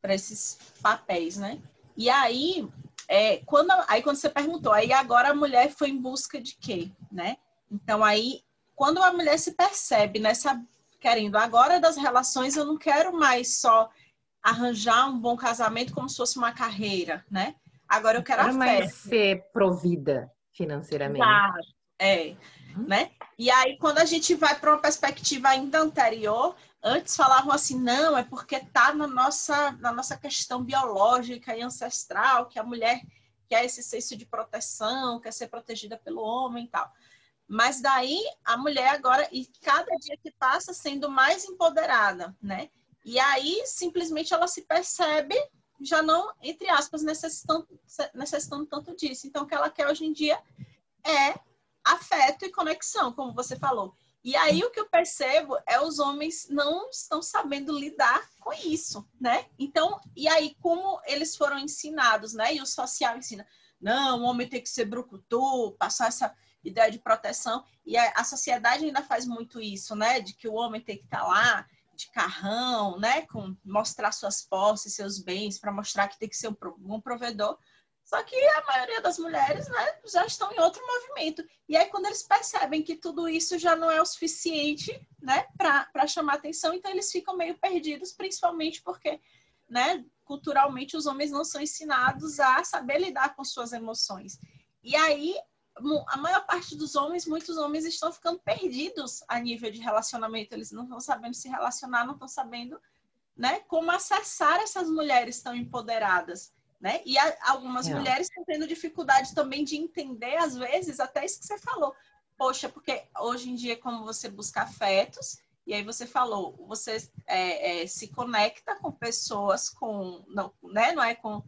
para esses papéis, né. E aí, é, quando, aí quando você perguntou, aí agora a mulher foi em busca de quê, né? Então aí, quando a mulher se percebe nessa querendo agora das relações, eu não quero mais só arranjar um bom casamento como se fosse uma carreira, né? Agora eu quero Não a mais ser provida financeiramente. Claro, é, Uhum. né? E aí quando a gente vai para uma perspectiva ainda anterior, antes falavam assim, não, é porque tá na nossa na nossa questão biológica e ancestral que a mulher quer esse senso de proteção, quer ser protegida pelo homem e tal. Mas daí a mulher agora e cada dia que passa sendo mais empoderada, né? E aí simplesmente ela se percebe já não, entre aspas, necessitando, necessitando tanto disso. Então, o que ela quer hoje em dia é afeto e conexão, como você falou. E aí o que eu percebo é os homens não estão sabendo lidar com isso, né? Então, e aí como eles foram ensinados, né? E o social ensina, não, o homem tem que ser brucutu, passar essa ideia de proteção. E a, a sociedade ainda faz muito isso, né? De que o homem tem que estar lá de carrão, né? Com mostrar suas posses, seus bens, para mostrar que tem que ser um bom provedor. Só que a maioria das mulheres né, já estão em outro movimento. E aí, quando eles percebem que tudo isso já não é o suficiente né, para chamar atenção, então eles ficam meio perdidos, principalmente porque, né, culturalmente, os homens não são ensinados a saber lidar com suas emoções. E aí, a maior parte dos homens, muitos homens estão ficando perdidos a nível de relacionamento. Eles não estão sabendo se relacionar, não estão sabendo né, como acessar essas mulheres tão empoderadas. Né? E a, algumas é. mulheres estão tendo dificuldade também de entender, às vezes, até isso que você falou. Poxa, porque hoje em dia, como você busca afetos, e aí você falou, você é, é, se conecta com pessoas com, não, né? não é com,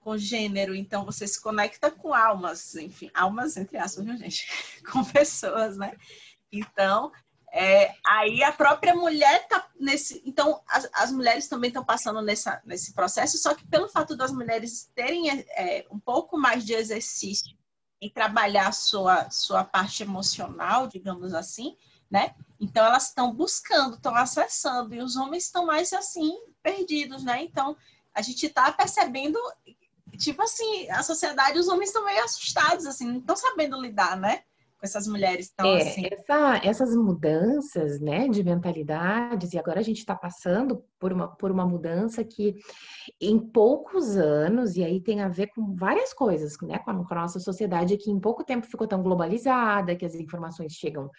com gênero, então você se conecta com almas, enfim, almas entre aspas, viu, gente? com pessoas, né? Então, é, aí a própria mulher tá nesse. Então, as, as mulheres também estão passando nessa, nesse processo, só que pelo fato das mulheres terem é, um pouco mais de exercício em trabalhar sua, sua parte emocional, digamos assim, né? Então elas estão buscando, estão acessando, e os homens estão mais assim, perdidos, né? Então, a gente está percebendo, tipo assim, a sociedade, os homens estão meio assustados, assim, não estão sabendo lidar, né? Com essas mulheres tão é, assim. Essa, essas mudanças, né, de mentalidades, e agora a gente está passando por uma, por uma mudança que em poucos anos, e aí tem a ver com várias coisas, né, com a, com a nossa sociedade, que em pouco tempo ficou tão globalizada, que as informações chegam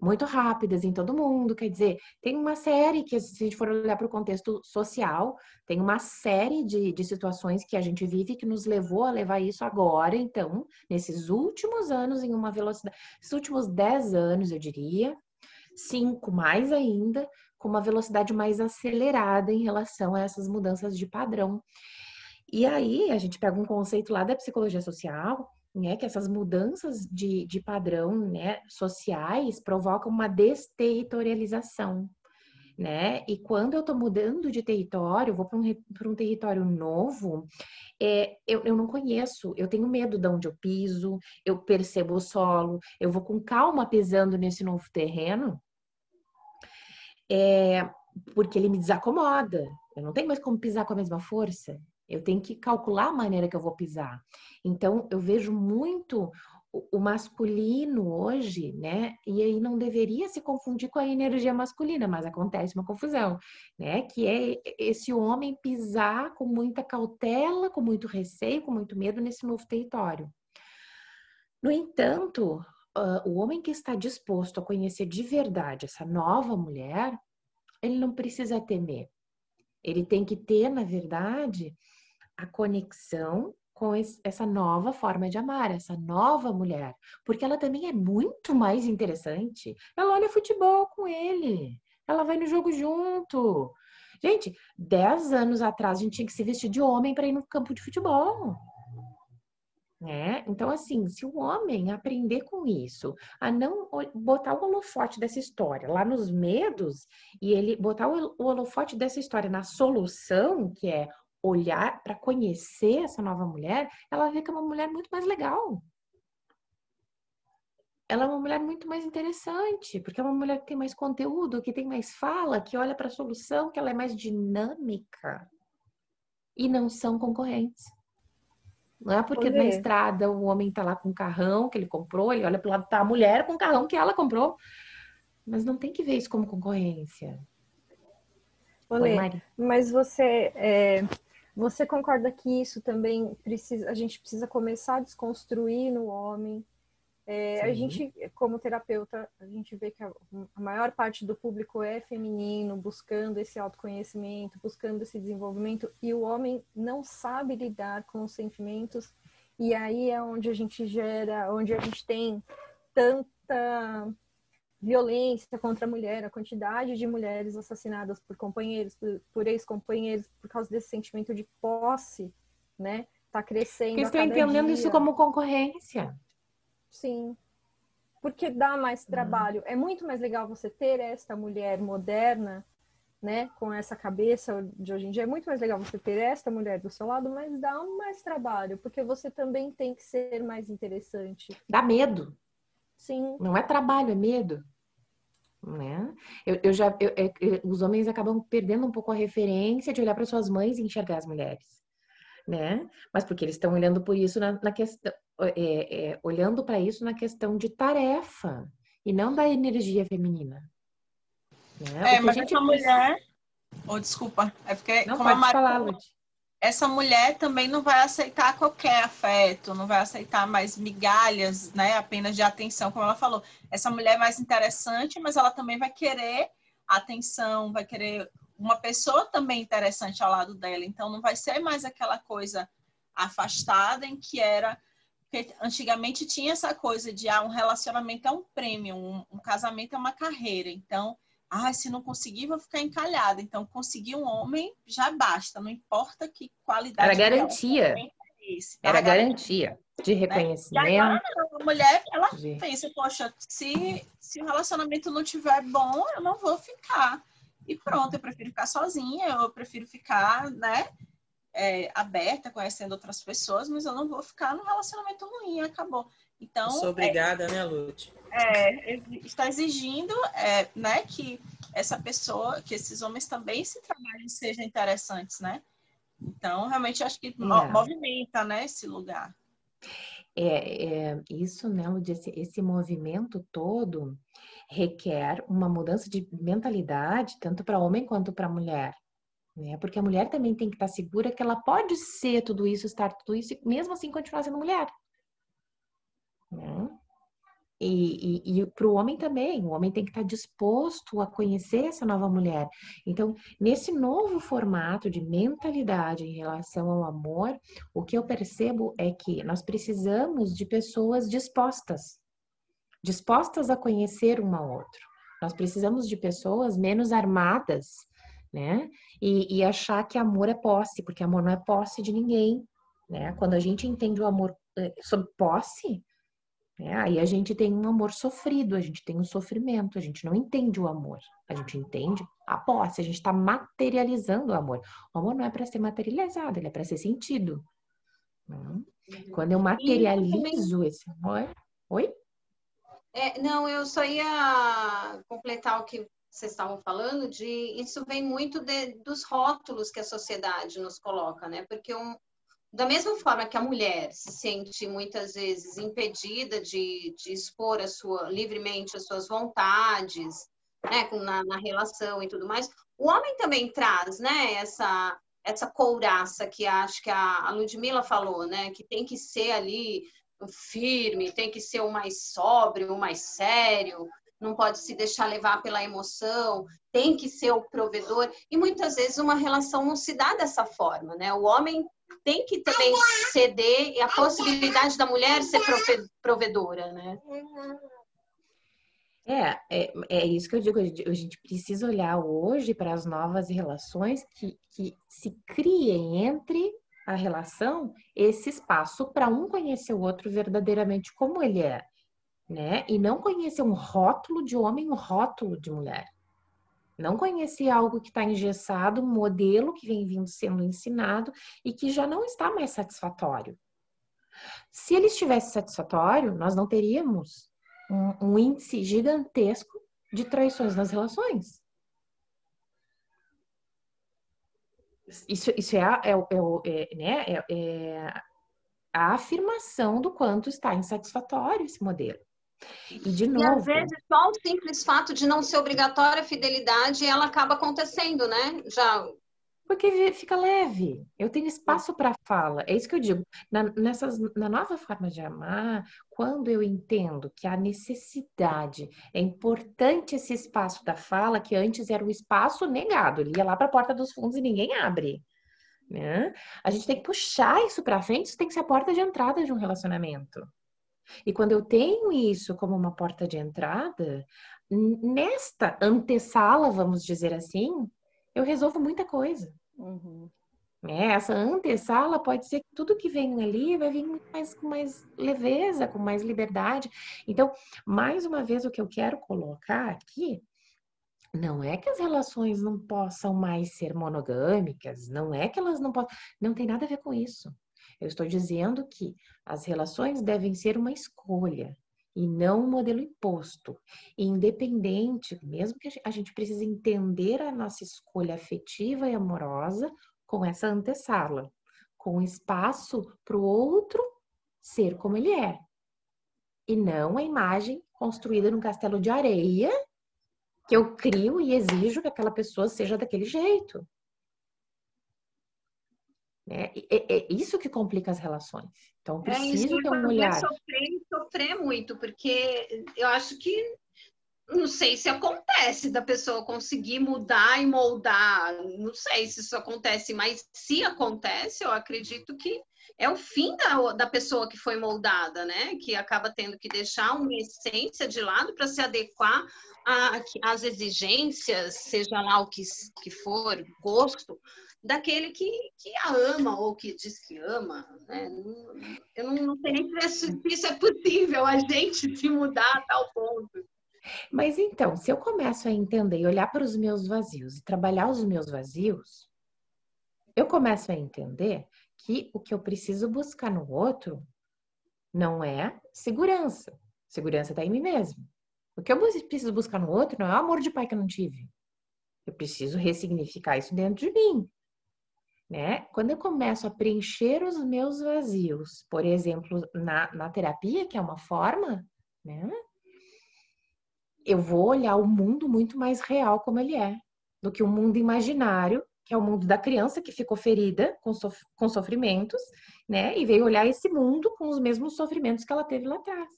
muito rápidas em todo mundo. Quer dizer, tem uma série que, se a gente for olhar para o contexto social, tem uma série de, de situações que a gente vive que nos levou a levar isso agora, então, nesses últimos anos, em uma velocidade, esses últimos 10 anos, eu diria, cinco mais ainda, com uma velocidade mais acelerada em relação a essas mudanças de padrão. E aí, a gente pega um conceito lá da psicologia social, né, que essas mudanças de, de padrão né, sociais provocam uma desterritorialização. Né? E quando eu estou mudando de território, vou para um, um território novo, é, eu, eu não conheço, eu tenho medo de onde eu piso, eu percebo o solo, eu vou com calma pisando nesse novo terreno, é, porque ele me desacomoda. Eu não tenho mais como pisar com a mesma força. Eu tenho que calcular a maneira que eu vou pisar. Então, eu vejo muito o masculino hoje, né? E aí não deveria se confundir com a energia masculina, mas acontece uma confusão, né? Que é esse homem pisar com muita cautela, com muito receio, com muito medo nesse novo território. No entanto, uh, o homem que está disposto a conhecer de verdade essa nova mulher, ele não precisa temer. Ele tem que ter, na verdade, a conexão com essa nova forma de amar, essa nova mulher, porque ela também é muito mais interessante. Ela olha futebol com ele, ela vai no jogo junto. Gente, dez anos atrás a gente tinha que se vestir de homem para ir no campo de futebol. Né? Então, assim, se o homem aprender com isso, a não botar o holofote dessa história lá nos medos e ele botar o holofote dessa história na solução, que é olhar para conhecer essa nova mulher, ela vê que é uma mulher muito mais legal. Ela é uma mulher muito mais interessante, porque é uma mulher que tem mais conteúdo, que tem mais fala, que olha para a solução, que ela é mais dinâmica. E não são concorrentes. Não é porque na estrada o homem tá lá com o carrão que ele comprou, ele olha para o lado, tá a mulher com o carrão que ela comprou. Mas não tem que ver isso como concorrência. Olê, mas você é, você concorda que isso também precisa, a gente precisa começar a desconstruir no homem? É, a gente, como terapeuta, a gente vê que a, a, maior parte do público é feminino, buscando esse autoconhecimento, buscando esse desenvolvimento, e o homem não sabe lidar com os sentimentos, e aí é onde a gente gera, onde a gente tem tanta violência contra a mulher, a quantidade de mulheres assassinadas por companheiros, por, por ex-companheiros, por causa desse sentimento de posse, né? Tá crescendo. Estão entendendo dia. isso como concorrência. Sim. Porque dá mais uhum. trabalho. É muito mais legal você ter esta mulher moderna, né? Com essa cabeça de hoje em dia. É muito mais legal você ter esta mulher do seu lado, mas dá mais trabalho, porque você também tem que ser mais interessante. Dá medo. Sim. Não é trabalho, é medo. Né? Eu, eu já, eu, eu, os homens acabam perdendo um pouco a referência de olhar para suas mães e enxergar as mulheres, né? Mas porque eles estão olhando por isso na, na questão, é, é, olhando para isso na questão de tarefa e não da energia feminina. Né? É, mas a gente essa mulher, oh, desculpa, é porque não como pode a falar, Lud essa mulher também não vai aceitar qualquer afeto, não vai aceitar mais migalhas, né, apenas de atenção, como ela falou. Essa mulher é mais interessante, mas ela também vai querer atenção, vai querer uma pessoa também interessante ao lado dela. Então não vai ser mais aquela coisa afastada em que era porque antigamente tinha essa coisa de ah, um relacionamento é um prêmio, um, um casamento é uma carreira. Então ah, se não conseguir, vou ficar encalhada. Então, conseguir um homem já basta, não importa que qualidade. Era garantia. Era garantia de reconhecimento. Né? E agora, a mulher, ela de... pensa, poxa, se, se o relacionamento não tiver bom, eu não vou ficar. E pronto, eu prefiro ficar sozinha, eu prefiro ficar, né, é, aberta, conhecendo outras pessoas, mas eu não vou ficar no relacionamento ruim, acabou. Então, Sou obrigada, é, né, Lute? É, está exigindo é, né, que essa pessoa, que esses homens também se trabalhem sejam interessantes, né? Então, realmente, acho que é. movimenta, né, esse lugar. É, é isso, né, Lud, esse, esse movimento todo requer uma mudança de mentalidade, tanto para homem quanto para mulher. Né? Porque a mulher também tem que estar segura que ela pode ser tudo isso, estar tudo isso, e mesmo assim continuar sendo mulher. Né? E, e, e para o homem também, o homem tem que estar tá disposto a conhecer essa nova mulher. Então, nesse novo formato de mentalidade em relação ao amor, o que eu percebo é que nós precisamos de pessoas dispostas, dispostas a conhecer um ao outro. Nós precisamos de pessoas menos armadas, né? E, e achar que amor é posse, porque amor não é posse de ninguém, né? Quando a gente entende o amor eh, sob posse, né? Aí a gente tem um amor sofrido, a gente tem um sofrimento, a gente não entende o amor, a gente entende a posse, a gente está materializando o amor. O amor não é para ser materializado, ele é para ser sentido. Né? Quando eu materializo esse amor. Oi? É, não, eu só ia completar o que vocês estavam falando de isso vem muito de, dos rótulos que a sociedade nos coloca, né? Porque um, da mesma forma que a mulher se sente muitas vezes impedida de, de expor a sua, livremente as suas vontades, né, na, na relação e tudo mais, o homem também traz, né, essa, essa couraça que acho que a, a Ludmilla falou, né, que tem que ser ali firme, tem que ser o mais sóbrio, o mais sério, não pode se deixar levar pela emoção, tem que ser o provedor. E muitas vezes uma relação não se dá dessa forma, né? O homem tem que também ceder e a possibilidade da mulher ser provedora, né? É, é, é isso que eu digo. A gente precisa olhar hoje para as novas relações que, que se criem entre a relação esse espaço para um conhecer o outro verdadeiramente como ele é, né? E não conhecer um rótulo de homem, um rótulo de mulher. Não conhecer algo que está engessado, um modelo que vem vindo sendo ensinado e que já não está mais satisfatório. Se ele estivesse satisfatório, nós não teríamos um, um índice gigantesco de traições nas relações. Isso, isso é, é, é, é, né, é, é a afirmação do quanto está insatisfatório esse modelo. E de novo. E às vezes só o simples fato de não ser obrigatória a fidelidade, ela acaba acontecendo, né? Já. Porque fica leve. Eu tenho espaço para fala. É isso que eu digo. Na, nessas, na nova forma de amar, quando eu entendo que a necessidade é importante esse espaço da fala, que antes era o espaço negado, ele ia lá para a porta dos fundos e ninguém abre. Né? A gente tem que puxar isso para frente, isso tem que ser a porta de entrada de um relacionamento. E quando eu tenho isso como uma porta de entrada, nesta antessala, vamos dizer assim, eu resolvo muita coisa. Uhum. É, essa antessala pode ser que tudo que vem ali vai vir mais, com mais leveza, com mais liberdade. Então, mais uma vez, o que eu quero colocar aqui não é que as relações não possam mais ser monogâmicas, não é que elas não possam. Não tem nada a ver com isso. Eu estou dizendo que as relações devem ser uma escolha e não um modelo imposto. Independente, mesmo que a gente precise entender a nossa escolha afetiva e amorosa com essa antessala, com espaço para o outro ser como ele é. E não a imagem construída num castelo de areia que eu crio e exijo que aquela pessoa seja daquele jeito. É, é, é, isso que complica as relações. Então, preciso é ter um olhar. Sofrer, sofrer muito, porque eu acho que não sei se acontece da pessoa conseguir mudar e moldar. Não sei se isso acontece, mas se acontece, eu acredito que é o fim da, da pessoa que foi moldada, né? Que acaba tendo que deixar uma essência de lado para se adequar às exigências, seja lá o que, que for, gosto, daquele que, que a ama ou que diz que ama. Né? Eu não, não sei nem se isso é possível, a gente se mudar a tal ponto. Mas então, se eu começo a entender e olhar para os meus vazios e trabalhar os meus vazios, eu começo a entender que o que eu preciso buscar no outro não é segurança. Segurança está em mim mesmo. O que eu preciso buscar no outro não é o amor de pai que eu não tive. Eu preciso ressignificar isso dentro de mim né? Quando eu começo a preencher os meus vazios, por exemplo, na, na terapia, que é uma forma, né? Eu vou olhar o mundo muito mais real como ele é, do que o mundo imaginário, que é o mundo da criança que ficou ferida com, sof com sofrimentos, né? E veio olhar esse mundo com os mesmos sofrimentos que ela teve lá atrás.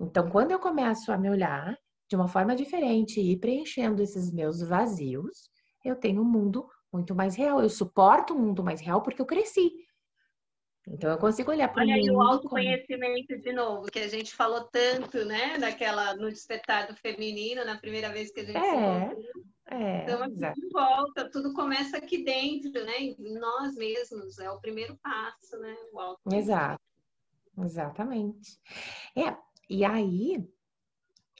Então, quando eu começo a me olhar de uma forma diferente e preenchendo esses meus vazios, eu tenho um mundo muito mais real. Eu suporto um mundo mais real porque eu cresci. Então eu consigo olhar para o Olha aí o autoconhecimento como... de novo, que a gente falou tanto, né? Daquela no despertar do feminino, na primeira vez que a gente é, se encontrou. É, então aqui exato. de volta, tudo começa aqui dentro, né? Em nós mesmos, é o primeiro passo, né? O exato, exatamente. É, e aí,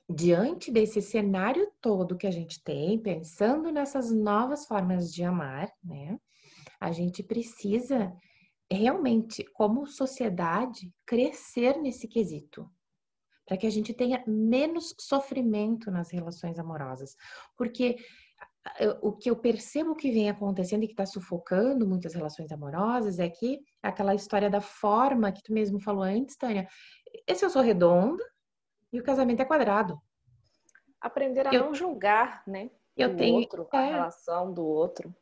diante desse cenário todo que a gente tem, pensando nessas novas formas de amar, né? A gente precisa realmente, como sociedade, crescer nesse quesito. Para que a gente tenha menos sofrimento nas relações amorosas. Porque o que eu percebo que vem acontecendo e que está sufocando muitas relações amorosas é que aquela história da forma que tu mesmo falou antes, Tânia. Esse eu sou redonda e o casamento é quadrado. Aprender a eu, não julgar, né? Eu tenho outro, é, a relação do outro.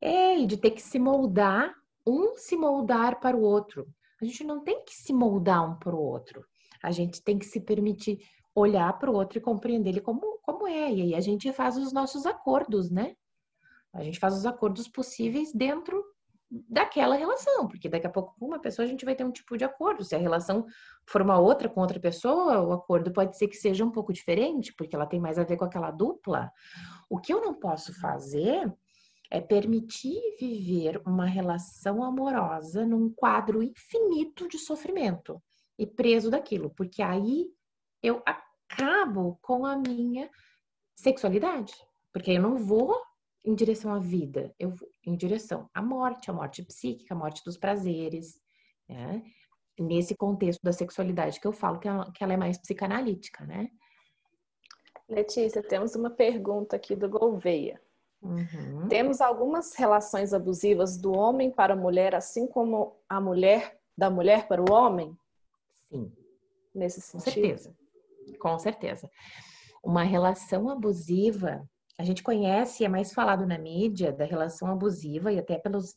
É, e de ter que se moldar um se moldar para o outro. A gente não tem que se moldar um para o outro. A gente tem que se permitir olhar para o outro e compreender ele como, como é. E aí a gente faz os nossos acordos, né? A gente faz os acordos possíveis dentro daquela relação, porque daqui a pouco com uma pessoa a gente vai ter um tipo de acordo. Se a relação for uma outra com outra pessoa, o acordo pode ser que seja um pouco diferente, porque ela tem mais a ver com aquela dupla. O que eu não posso fazer é permitir viver uma relação amorosa num quadro infinito de sofrimento e preso daquilo, porque aí eu acabo com a minha sexualidade, porque eu não vou em direção à vida, eu vou em direção à morte, à morte psíquica, à morte dos prazeres, né? Nesse contexto da sexualidade que eu falo que ela, que ela é mais psicanalítica, né? Letícia, temos uma pergunta aqui do Gouveia. Uhum. Temos algumas relações abusivas do homem para a mulher, assim como a mulher da mulher para o homem? Sim. Nesse sentido? Com certeza. Com certeza. Uma relação abusiva, a gente conhece, é mais falado na mídia, da relação abusiva e até pelos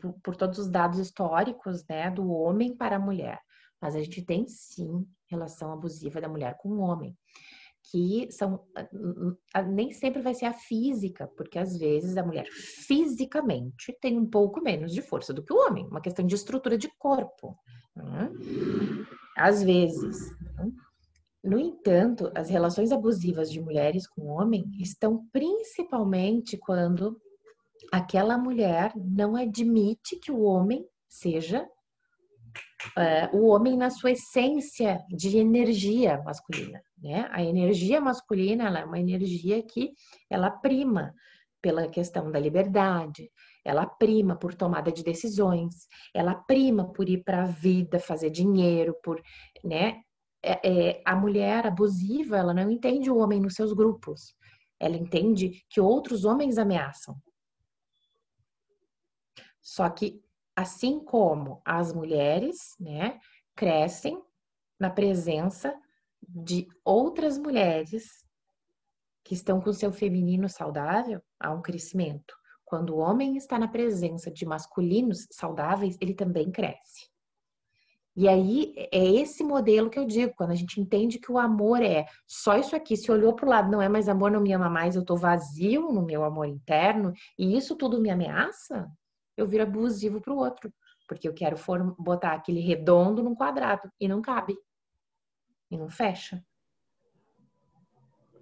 por, por todos os dados históricos, né, do homem para a mulher. Mas a gente tem sim relação abusiva da mulher com o homem que são nem sempre vai ser a física, porque às vezes a mulher fisicamente tem um pouco menos de força do que o homem, uma questão de estrutura de corpo. Né? Às vezes. Né? No entanto, as relações abusivas de mulheres com homem estão principalmente quando aquela mulher não admite que o homem seja uh, o homem na sua essência de energia masculina, né? A energia masculina é uma energia que ela prima pela questão da liberdade, ela prima por tomada de decisões, ela prima por ir para a vida, fazer dinheiro, por, né? É, é, a mulher abusiva, ela não entende o homem nos seus grupos. Ela entende que outros homens ameaçam. Só que assim como as mulheres, né, crescem na presença de outras mulheres que estão com seu feminino saudável, há um crescimento. Quando o homem está na presença de masculinos saudáveis, ele também cresce. E aí é esse modelo que eu digo, quando a gente entende que o amor é só isso aqui, se olhou para o lado, não é mais amor, não me ama mais, eu estou vazio no meu amor interno, e isso tudo me ameaça, eu viro abusivo para o outro, porque eu quero botar aquele redondo num quadrado e não cabe, e não fecha.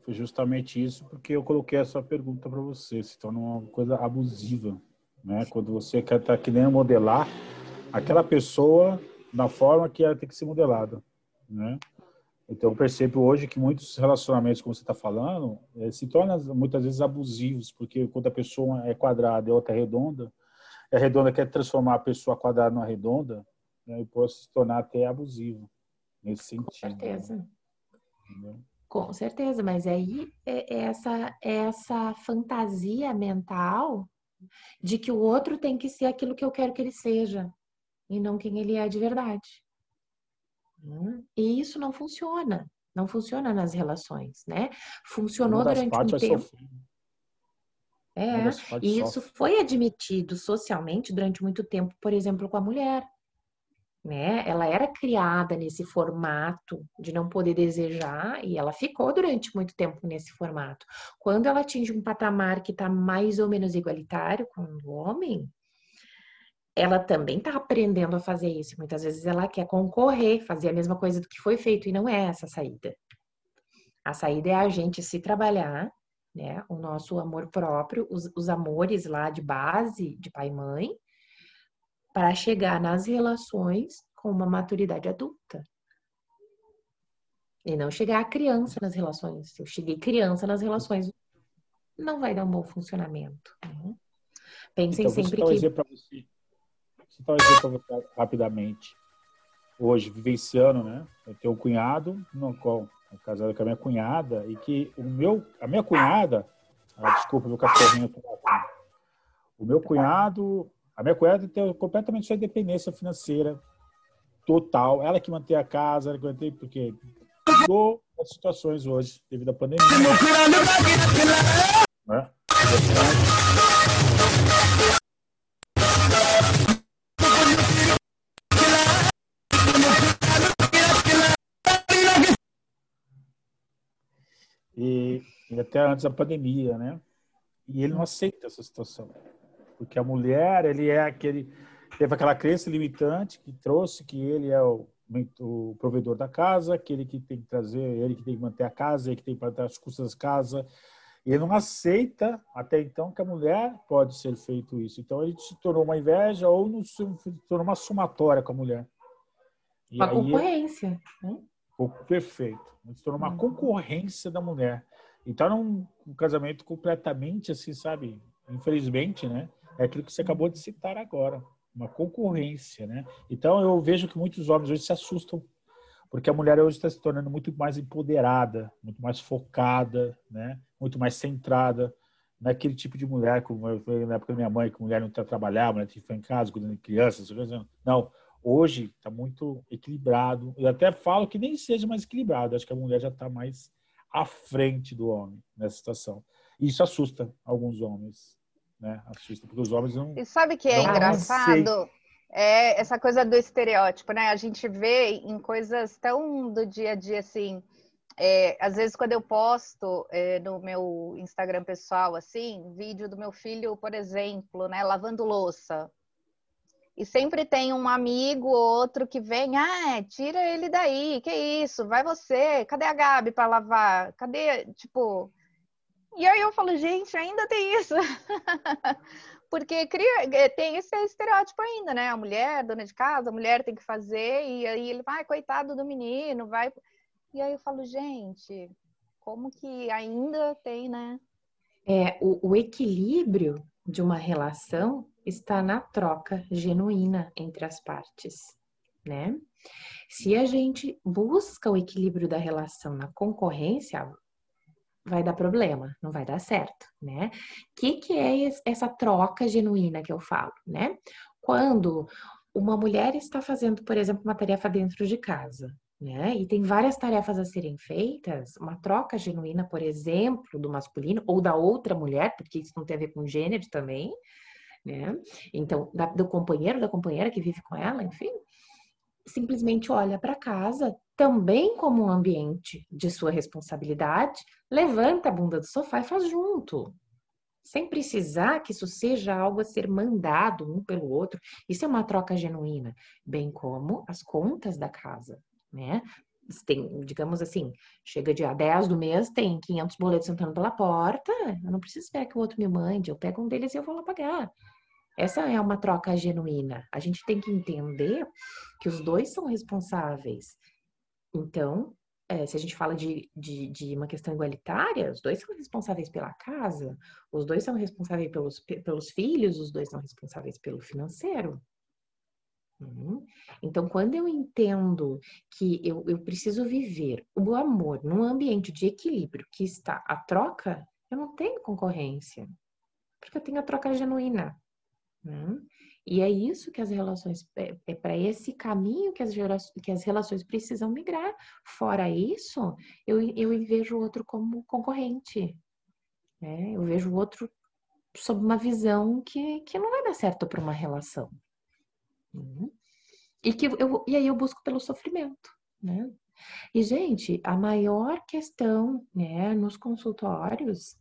Foi justamente isso porque eu coloquei essa pergunta para você, se torna uma coisa abusiva, né? Quando você quer estar tá querendo modelar aquela pessoa da forma que ela tem que ser modelada, né? Então eu percebo hoje que muitos relacionamentos, como você está falando, eh, se tornam muitas vezes abusivos, porque quando a pessoa é quadrada e a outra é redonda, a redonda quer transformar a pessoa quadrada numa redonda, né, e pode se tornar até abusivo nesse sentido. Com né? certeza. Né? Com certeza, mas aí é, é essa, é essa fantasia mental de que o outro tem que ser aquilo que eu quero que ele seja e não quem ele é de verdade. Hum? E isso não funciona. Não funciona nas relações, né? Funcionou durante um tempo. Sofrer. É, e isso foi admitido socialmente durante muito tempo, por exemplo, com a mulher. né? Ela era criada nesse formato de não poder desejar e ela ficou durante muito tempo nesse formato. Quando ela atinge um patamar que está mais ou menos igualitário com o homem, ela também está aprendendo a fazer isso. Muitas vezes ela quer concorrer, fazer a mesma coisa do que foi feito e não é essa a saída. A saída é a gente se trabalhar, né? O nosso amor próprio, os, os amores lá de base de pai e mãe, para chegar nas relações com uma maturidade adulta. E não chegar a criança nas relações. Se eu cheguei criança nas relações, não vai dar um bom funcionamento. Né? Pensem então, sempre que. Você, vou dizer para você rapidamente. Hoje, vivenciando, né? Eu tenho um cunhado, no qual é casado com a minha cunhada, e que o meu, a minha cunhada, ah, desculpa, meu cachorrinho tá aqui. O meu cunhado a minha cunhada tem completamente sua independência financeira total. Ela que mantém a casa, ela que mantém, porque mudou as situações hoje, devido à pandemia. Né? E, até antes da pandemia, né? E ele não aceita essa situação. Porque a mulher, ele é aquele teve aquela crença limitante que trouxe que ele é o, o provedor da casa, aquele que tem que trazer, ele que tem que manter a casa, ele que tem que pagar as custas da casa. E ele não aceita até então que a mulher pode ser feito isso. Então ele se tornou uma inveja ou se tornou uma somatória com a mulher. E uma concorrência. Né? Perfeito. Se tornou uma uhum. concorrência da mulher. Então, num um casamento completamente assim, sabe? Infelizmente, né? é aquilo que você acabou de citar agora, uma concorrência, né? Então eu vejo que muitos homens hoje se assustam porque a mulher hoje está se tornando muito mais empoderada, muito mais focada, né? Muito mais centrada naquele tipo de mulher, como eu falei na época da minha mãe, que mulher não está trabalhando, a mulher ficar em casa cuidando de crianças, não. Hoje está muito equilibrado. Eu até falo que nem seja mais equilibrado. Acho que a mulher já está mais à frente do homem nessa situação. E isso assusta alguns homens né? Assusta, porque os homens não. E sabe que é engraçado? É essa coisa do estereótipo, né? A gente vê em coisas tão do dia a dia assim. É, às vezes quando eu posto é, no meu Instagram pessoal assim vídeo do meu filho por exemplo né lavando louça e sempre tem um amigo ou outro que vem ah tira ele daí que isso vai você cadê a Gabi para lavar cadê tipo e aí eu falo, gente, ainda tem isso. Porque cria, é, tem esse estereótipo ainda, né? A mulher, dona de casa, a mulher tem que fazer, e aí ele vai, ah, coitado do menino, vai. E aí eu falo, gente, como que ainda tem, né? É, o, o equilíbrio de uma relação está na troca genuína entre as partes, né? Se a gente busca o equilíbrio da relação na concorrência, vai dar problema, não vai dar certo, né? O que, que é essa troca genuína que eu falo, né? Quando uma mulher está fazendo, por exemplo, uma tarefa dentro de casa, né? E tem várias tarefas a serem feitas, uma troca genuína, por exemplo, do masculino ou da outra mulher, porque isso não tem a ver com gênero também, né? Então, da, do companheiro, da companheira que vive com ela, enfim, simplesmente olha para casa também como um ambiente de sua responsabilidade, levanta a bunda do sofá e faz junto. Sem precisar que isso seja algo a ser mandado um pelo outro. Isso é uma troca genuína, bem como as contas da casa, né? Tem, digamos assim, chega dia 10 do mês, tem 500 boletos entrando pela porta, eu não preciso esperar que o outro me mande, eu pego um deles e eu vou lá pagar. Essa é uma troca genuína. A gente tem que entender que os dois são responsáveis. Então, é, se a gente fala de, de, de, uma questão igualitária, os dois são responsáveis pela casa, os dois são responsáveis pelos, pelos filhos, os dois são responsáveis pelo financeiro. Uhum. Então, quando eu entendo que eu, eu preciso viver o amor num ambiente de equilíbrio que está a troca, eu não tenho concorrência, porque eu tenho a troca genuína. Né? E é isso que as relações, é, é para esse caminho que as, que as relações precisam migrar. Fora isso, eu, eu vejo o outro como concorrente. Né? Eu vejo o outro sob uma visão que, que não vai dar certo para uma relação. Uhum. E, que eu, e aí eu busco pelo sofrimento, né? E, gente, a maior questão, né, nos consultórios,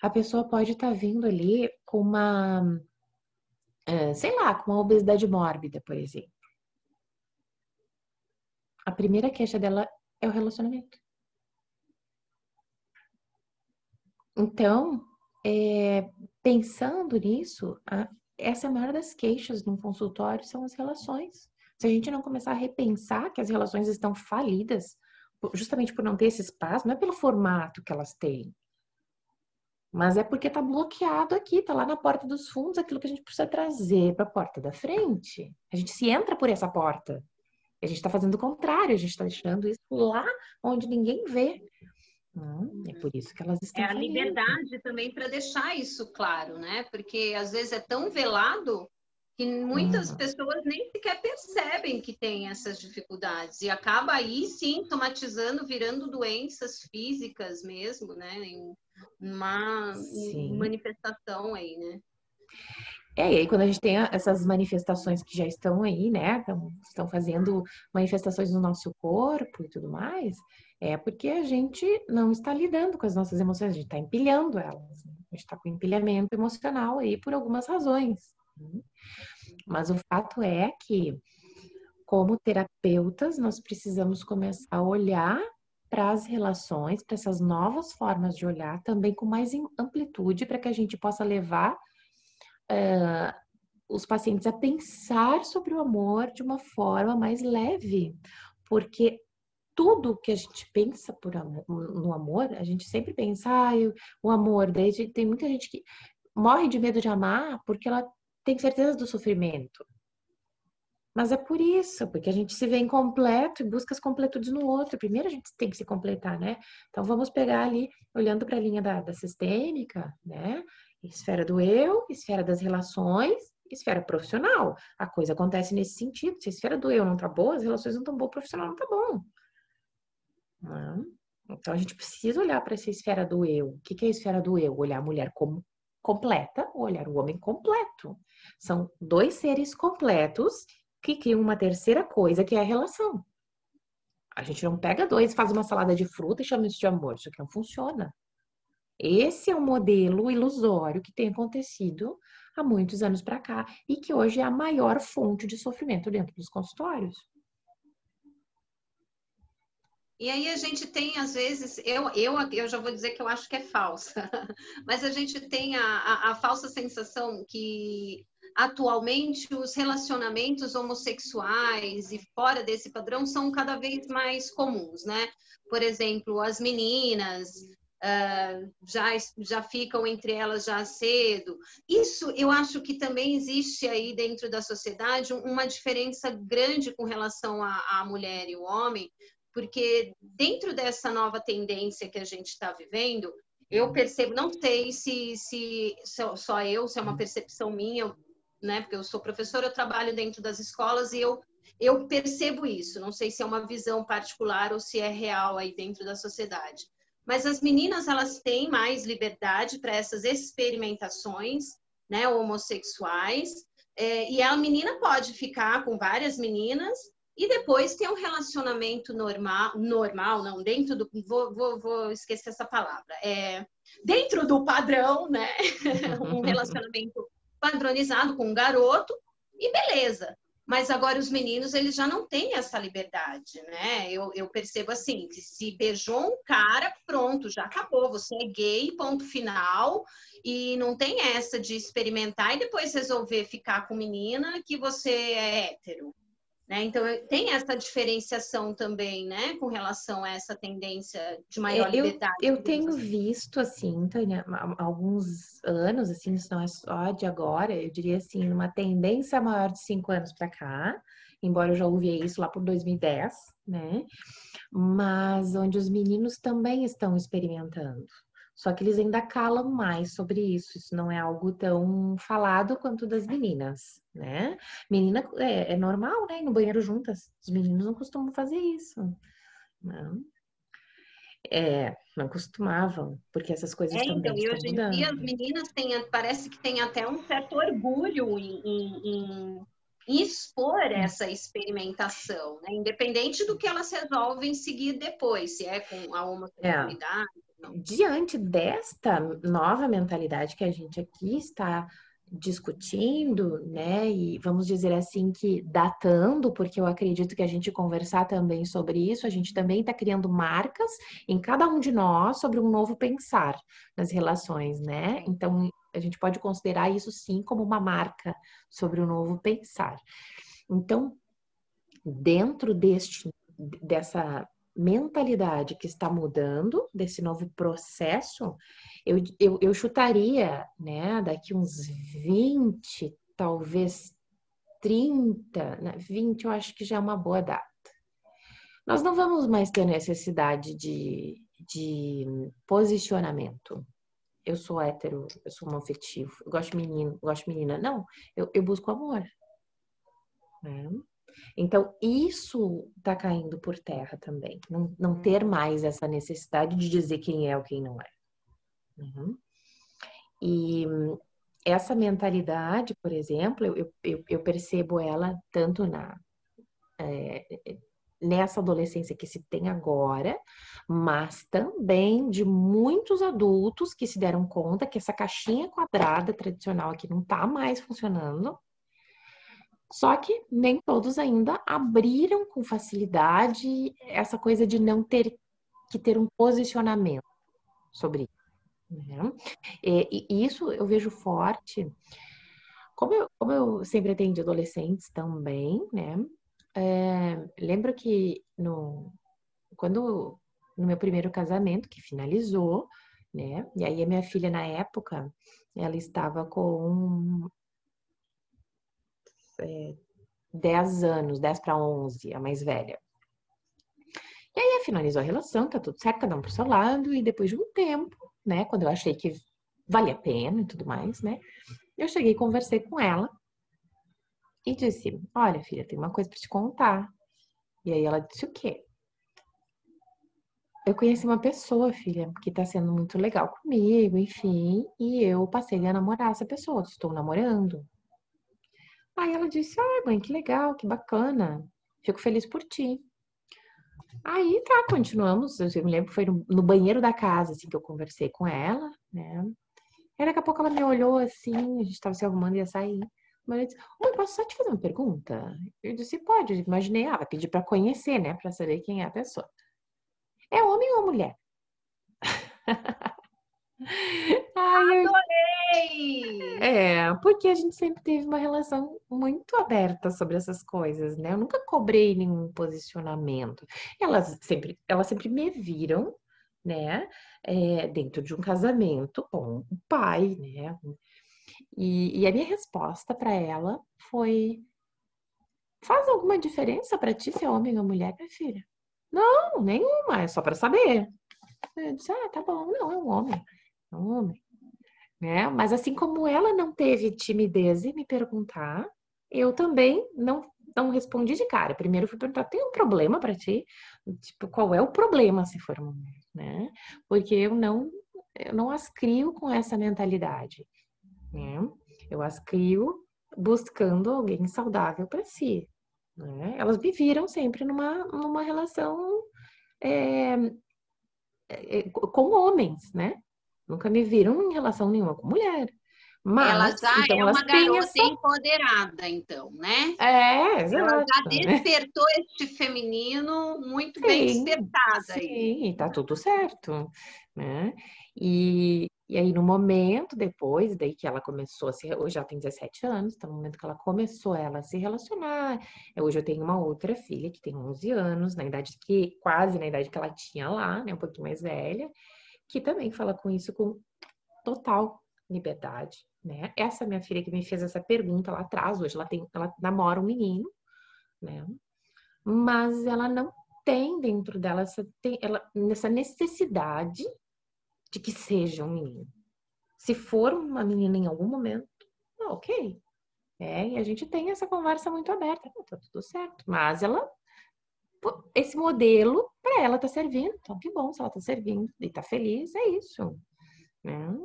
a pessoa pode estar tá vindo ali com uma, é, sei lá, com uma obesidade mórbida, por exemplo. A primeira queixa dela é o relacionamento. Então, é, pensando nisso, a, essa é a maior das queixas num consultório são as relações. Se a gente não começar a repensar que as relações estão falidas, justamente por não ter esse espaço, não é pelo formato que elas têm, mas é porque está bloqueado aqui, está lá na porta dos fundos, aquilo que a gente precisa trazer para a porta da frente. A gente se entra por essa porta. A gente está fazendo o contrário, a gente está deixando isso lá onde ninguém vê. Hum, é por isso que elas estão. É a falindo. liberdade também para deixar isso claro, né? Porque às vezes é tão velado que muitas uhum. pessoas nem sequer percebem que tem essas dificuldades e acaba aí sintomatizando, virando doenças físicas mesmo, né? Em uma Sim. manifestação aí, né? É, e aí quando a gente tem essas manifestações que já estão aí, né? Estão, estão fazendo manifestações no nosso corpo e tudo mais, é porque a gente não está lidando com as nossas emoções, a gente está empilhando elas. Né? A gente está com empilhamento emocional aí por algumas razões. Né? Mas o fato é que, como terapeutas, nós precisamos começar a olhar para as relações, para essas novas formas de olhar, também com mais amplitude, para que a gente possa levar uh, os pacientes a pensar sobre o amor de uma forma mais leve, porque tudo que a gente pensa por amor, no amor, a gente sempre pensa, ah, o amor, daí tem muita gente que morre de medo de amar porque ela tem certeza do sofrimento. Mas é por isso, porque a gente se vê incompleto e busca as completudes no outro. Primeiro a gente tem que se completar, né? Então vamos pegar ali, olhando para a linha da, da sistêmica, né? Esfera do eu, esfera das relações, esfera profissional. A coisa acontece nesse sentido. Se a esfera do eu não tá boa, as relações não estão boas, o profissional não tá bom. Então a gente precisa olhar para essa esfera do eu. O que é a esfera do eu? Olhar a mulher como completa, olhar o homem completo. São dois seres completos que criam uma terceira coisa que é a relação. A gente não pega dois, faz uma salada de fruta e chama isso de amor. Isso aqui não funciona. Esse é um modelo ilusório que tem acontecido há muitos anos para cá e que hoje é a maior fonte de sofrimento dentro dos consultórios. E aí a gente tem, às vezes, eu, eu, eu já vou dizer que eu acho que é falsa, mas a gente tem a, a, a falsa sensação que atualmente os relacionamentos homossexuais e fora desse padrão são cada vez mais comuns, né? Por exemplo, as meninas uh, já, já ficam entre elas já cedo. Isso eu acho que também existe aí dentro da sociedade uma diferença grande com relação à mulher e o homem, porque dentro dessa nova tendência que a gente está vivendo, eu percebo, não sei se, se, se só eu, se é uma percepção minha, né? Porque eu sou professora, eu trabalho dentro das escolas e eu, eu percebo isso. Não sei se é uma visão particular ou se é real aí dentro da sociedade. Mas as meninas, elas têm mais liberdade para essas experimentações, né? Homossexuais. É, e a menina pode ficar com várias meninas e depois ter um relacionamento normal, normal, não, dentro do. Vou, vou, vou esquecer essa palavra. É, dentro do padrão, né? um relacionamento padronizado com um garoto, e beleza. Mas agora os meninos, eles já não têm essa liberdade, né? Eu, eu percebo assim, que se beijou um cara, pronto, já acabou. Você é gay, ponto final. E não tem essa de experimentar e depois resolver ficar com menina que você é hétero. Né? Então, tem essa diferenciação também, né, com relação a essa tendência de maior eu, liberdade. Eu tenho assim. visto, assim, Tânia, há alguns anos, assim, isso não é só de agora, eu diria assim, uma tendência maior de cinco anos para cá, embora eu já ouvia isso lá por 2010, né? Mas onde os meninos também estão experimentando. Só que eles ainda calam mais sobre isso. Isso não é algo tão falado quanto das meninas, né? Menina é, é normal, né? Ir no banheiro juntas. Os meninos não costumam fazer isso. Não. É, não costumavam, porque essas coisas é, também então, e hoje em dia as meninas têm, parece que têm até um certo orgulho em, em, em expor essa experimentação, né? independente do que elas resolvem seguir depois, se é com a homossexualidade. É. Diante desta nova mentalidade que a gente aqui está discutindo, né? E vamos dizer assim que datando, porque eu acredito que a gente conversar também sobre isso, a gente também está criando marcas em cada um de nós sobre um novo pensar nas relações, né? Então a gente pode considerar isso sim como uma marca sobre o novo pensar. Então, dentro deste dessa mentalidade que está mudando, desse novo processo, eu, eu, eu chutaria, né, daqui uns 20, talvez 30, né, 20 eu acho que já é uma boa data. Nós não vamos mais ter necessidade de, de posicionamento. Eu sou hétero, eu sou homoafetivo, eu gosto de menino, gosto de menina. Não, eu, eu busco amor. Né? Então, isso está caindo por terra também. Não, não ter mais essa necessidade de dizer quem é ou quem não é. Uhum. E essa mentalidade, por exemplo, eu, eu, eu percebo ela tanto na é, nessa adolescência que se tem agora, mas também de muitos adultos que se deram conta que essa caixinha quadrada tradicional aqui não está mais funcionando. Só que nem todos ainda abriram com facilidade essa coisa de não ter que ter um posicionamento sobre isso. Né? E, e, isso eu vejo forte. Como eu, como eu sempre atendo adolescentes também, né? É, lembro que no, quando no meu primeiro casamento, que finalizou, né? E aí a minha filha na época, ela estava com é, 10 anos, 10 para 11, a mais velha. E aí finalizou a relação, tá tudo certo, cada um pro seu lado, e depois de um tempo, né, quando eu achei que valia a pena e tudo mais, né, eu cheguei e conversei com ela e disse: Olha, filha, tem uma coisa para te contar. E aí ela disse: O quê? Eu conheci uma pessoa, filha, que tá sendo muito legal comigo, enfim, e eu passei a namorar essa pessoa, estou namorando. Aí ela disse: Ai, mãe, que legal, que bacana, fico feliz por ti. Aí tá, continuamos. Eu me lembro que foi no, banheiro da casa, assim, que eu conversei com ela, né? E daqui a pouco ela me olhou assim, a gente tava se arrumando e ia sair. Mas ela disse, Oi, posso só te fazer uma pergunta? Eu disse, pode. Eu imaginei, ah, vai pedir para conhecer, né? Para saber quem é a pessoa. É homem ou mulher? Ai, Adorei! É, porque a gente sempre teve uma relação muito aberta sobre essas coisas, né? Eu nunca cobrei nenhum posicionamento. Elas sempre, elas sempre me viram, né? É, dentro de um casamento com o pai, né? E, e a minha resposta para ela foi: faz alguma diferença para ti se é homem ou mulher, minha filha? Não, nenhuma, é só para saber. Eu disse: ah, tá bom, não, é um homem, é um homem. Né? Mas assim como ela não teve timidez em me perguntar, eu também não não respondi de cara. Primeiro fui perguntar: tem um problema para ti? Tipo, qual é o problema se for mulher, né? Porque eu não eu não as crio com essa mentalidade né? Eu as crio buscando alguém saudável para si. Né? Elas viveram sempre numa, numa relação é, é, com homens, né? Nunca me viram em relação nenhuma com mulher. Mas, ela já então, é uma garota essa... empoderada, então, né? É, exato. Ela já despertou né? este feminino muito sim, bem despertada. Sim, aí. tá tudo certo, né? E, e aí, no momento depois, daí que ela começou a se. Hoje já tem 17 anos, então no momento que ela começou ela a se relacionar. Hoje eu tenho uma outra filha que tem 11 anos, na idade que. quase na idade que ela tinha lá, né? Um pouquinho mais velha, que também fala com isso com total liberdade, né? Essa minha filha que me fez essa pergunta lá atrás, hoje ela tem. Ela namora um menino, né? Mas ela não tem dentro dela essa, tem, ela, essa necessidade de que seja um menino. Se for uma menina em algum momento, ok. É, e a gente tem essa conversa muito aberta. tá tudo certo. Mas ela, esse modelo, para ela tá servindo. Então, que bom se ela tá servindo e tá feliz, é isso. Né?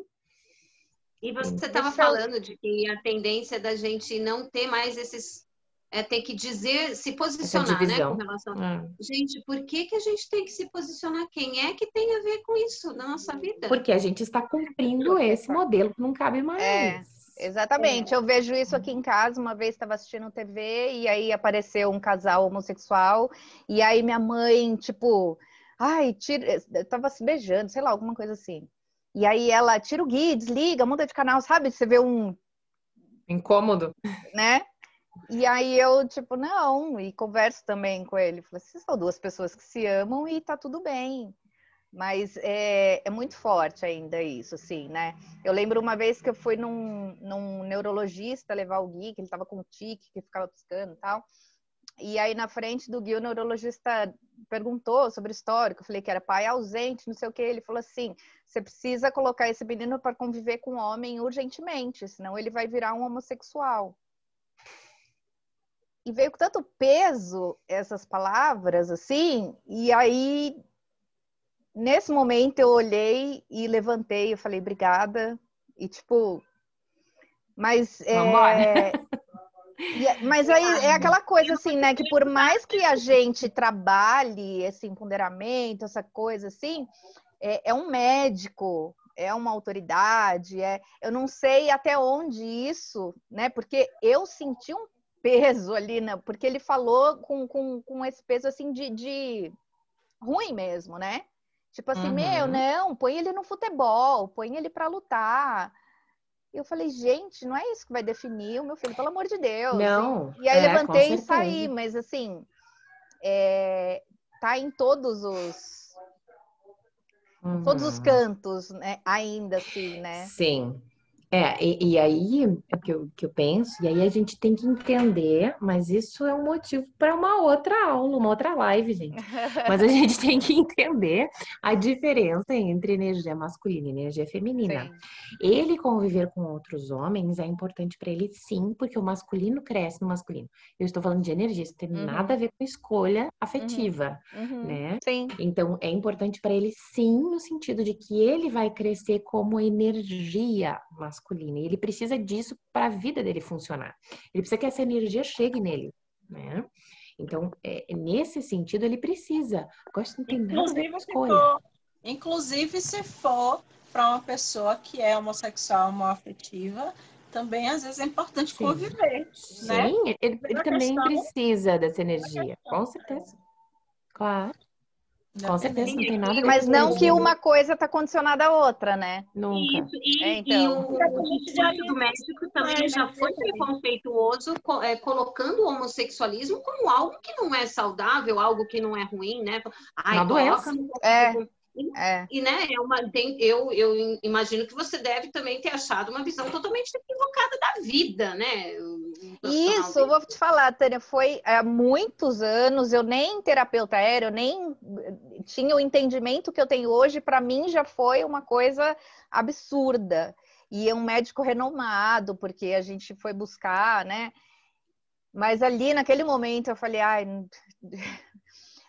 E você estava falando de que a tendência da gente não ter mais esses é ter que dizer, se posicionar, né, com relação. É. Gente, por que que a gente tem que se posicionar? Quem é que tem a ver com isso na nossa vida? Porque a gente está cumprindo esse modelo que não cabe mais. É. Exatamente, é. eu vejo isso aqui em casa. Uma vez estava assistindo TV e aí apareceu um casal homossexual, e aí minha mãe, tipo, ai, tira, tava se beijando, sei lá, alguma coisa assim. E aí ela tira o guia, desliga, muda de canal, sabe? Você vê um incômodo, né? E aí eu, tipo, não, e converso também com ele. Falei, vocês são duas pessoas que se amam e tá tudo bem. Mas é, é, muito forte ainda isso, assim, né? Eu lembro uma vez que eu fui num, num neurologista levar o Gui, que ele tava com um tique, que ficava piscando e tal. E aí, na frente do Gui, o neurologista perguntou sobre o histórico. Eu falei que era pai ausente, não sei o que. Ele falou assim: você precisa colocar esse menino para conviver com um homem urgentemente, senão ele vai virar um homossexual. E veio com tanto peso essas palavras, assim, e aí nesse momento eu olhei e levantei, eu falei, obrigada. E tipo, mas é, mas aí é aquela coisa assim, né? Que por mais que a gente trabalhe esse empoderamento, essa coisa assim, é, é um médico, é uma autoridade, é, eu não sei até onde isso, né? Porque eu senti um peso ali, né? Porque ele falou com, com, com esse peso assim de, de ruim mesmo, né? Tipo assim, uhum. meu, não, põe ele no futebol, põe ele para lutar. E eu falei, gente, não é isso que vai definir o meu filho, pelo amor de Deus. Não. E, e aí é, levantei e saí, mas assim, é, tá em todos os uhum. todos os uhum. cantos, né? Ainda assim, né? Sim. É, e, e, aí é que eu, que eu penso, e aí a gente tem que entender, mas isso é um motivo para uma outra aula, uma outra live, gente. Mas a gente tem que entender a diferença entre energia masculina e energia feminina. Sim. Ele conviver com outros homens é importante para ele, sim, porque o masculino cresce no masculino. Eu estou falando de energia, isso tem uhum. nada a ver com escolha afetiva, uhum. Uhum. né? Sim. Então é importante para ele, sim, no sentido de que ele vai crescer como energia masculina masculina. E ele precisa disso para a vida dele funcionar. Ele precisa que essa energia chegue nele, né? Então, é, nesse sentido, ele precisa. Gosto de entender inclusive, se for, inclusive, se for para uma pessoa que é homossexual, homoafetiva, também às vezes é importante Sim. conviver. Sim, né? ele, ele também questão... precisa dessa energia, com certeza. Claro. Com certeza, não tem nada a ver Mas não que uma coisa está condicionada à outra, né? Nunca. Isso, e, é, então. e o Conselho do México também já foi preconceituoso, é, colocando o homossexualismo como algo que não é saudável, algo que não é ruim, né? Ai, uma doença. É. É. E, né, é uma, tem, eu, eu imagino que você deve também ter achado uma visão totalmente equivocada da vida, né? Isso, eu vou te falar, Tânia, foi há muitos anos, eu nem terapeuta era, eu nem tinha o entendimento que eu tenho hoje, para mim já foi uma coisa absurda. E é um médico renomado, porque a gente foi buscar, né? Mas ali naquele momento eu falei, ai.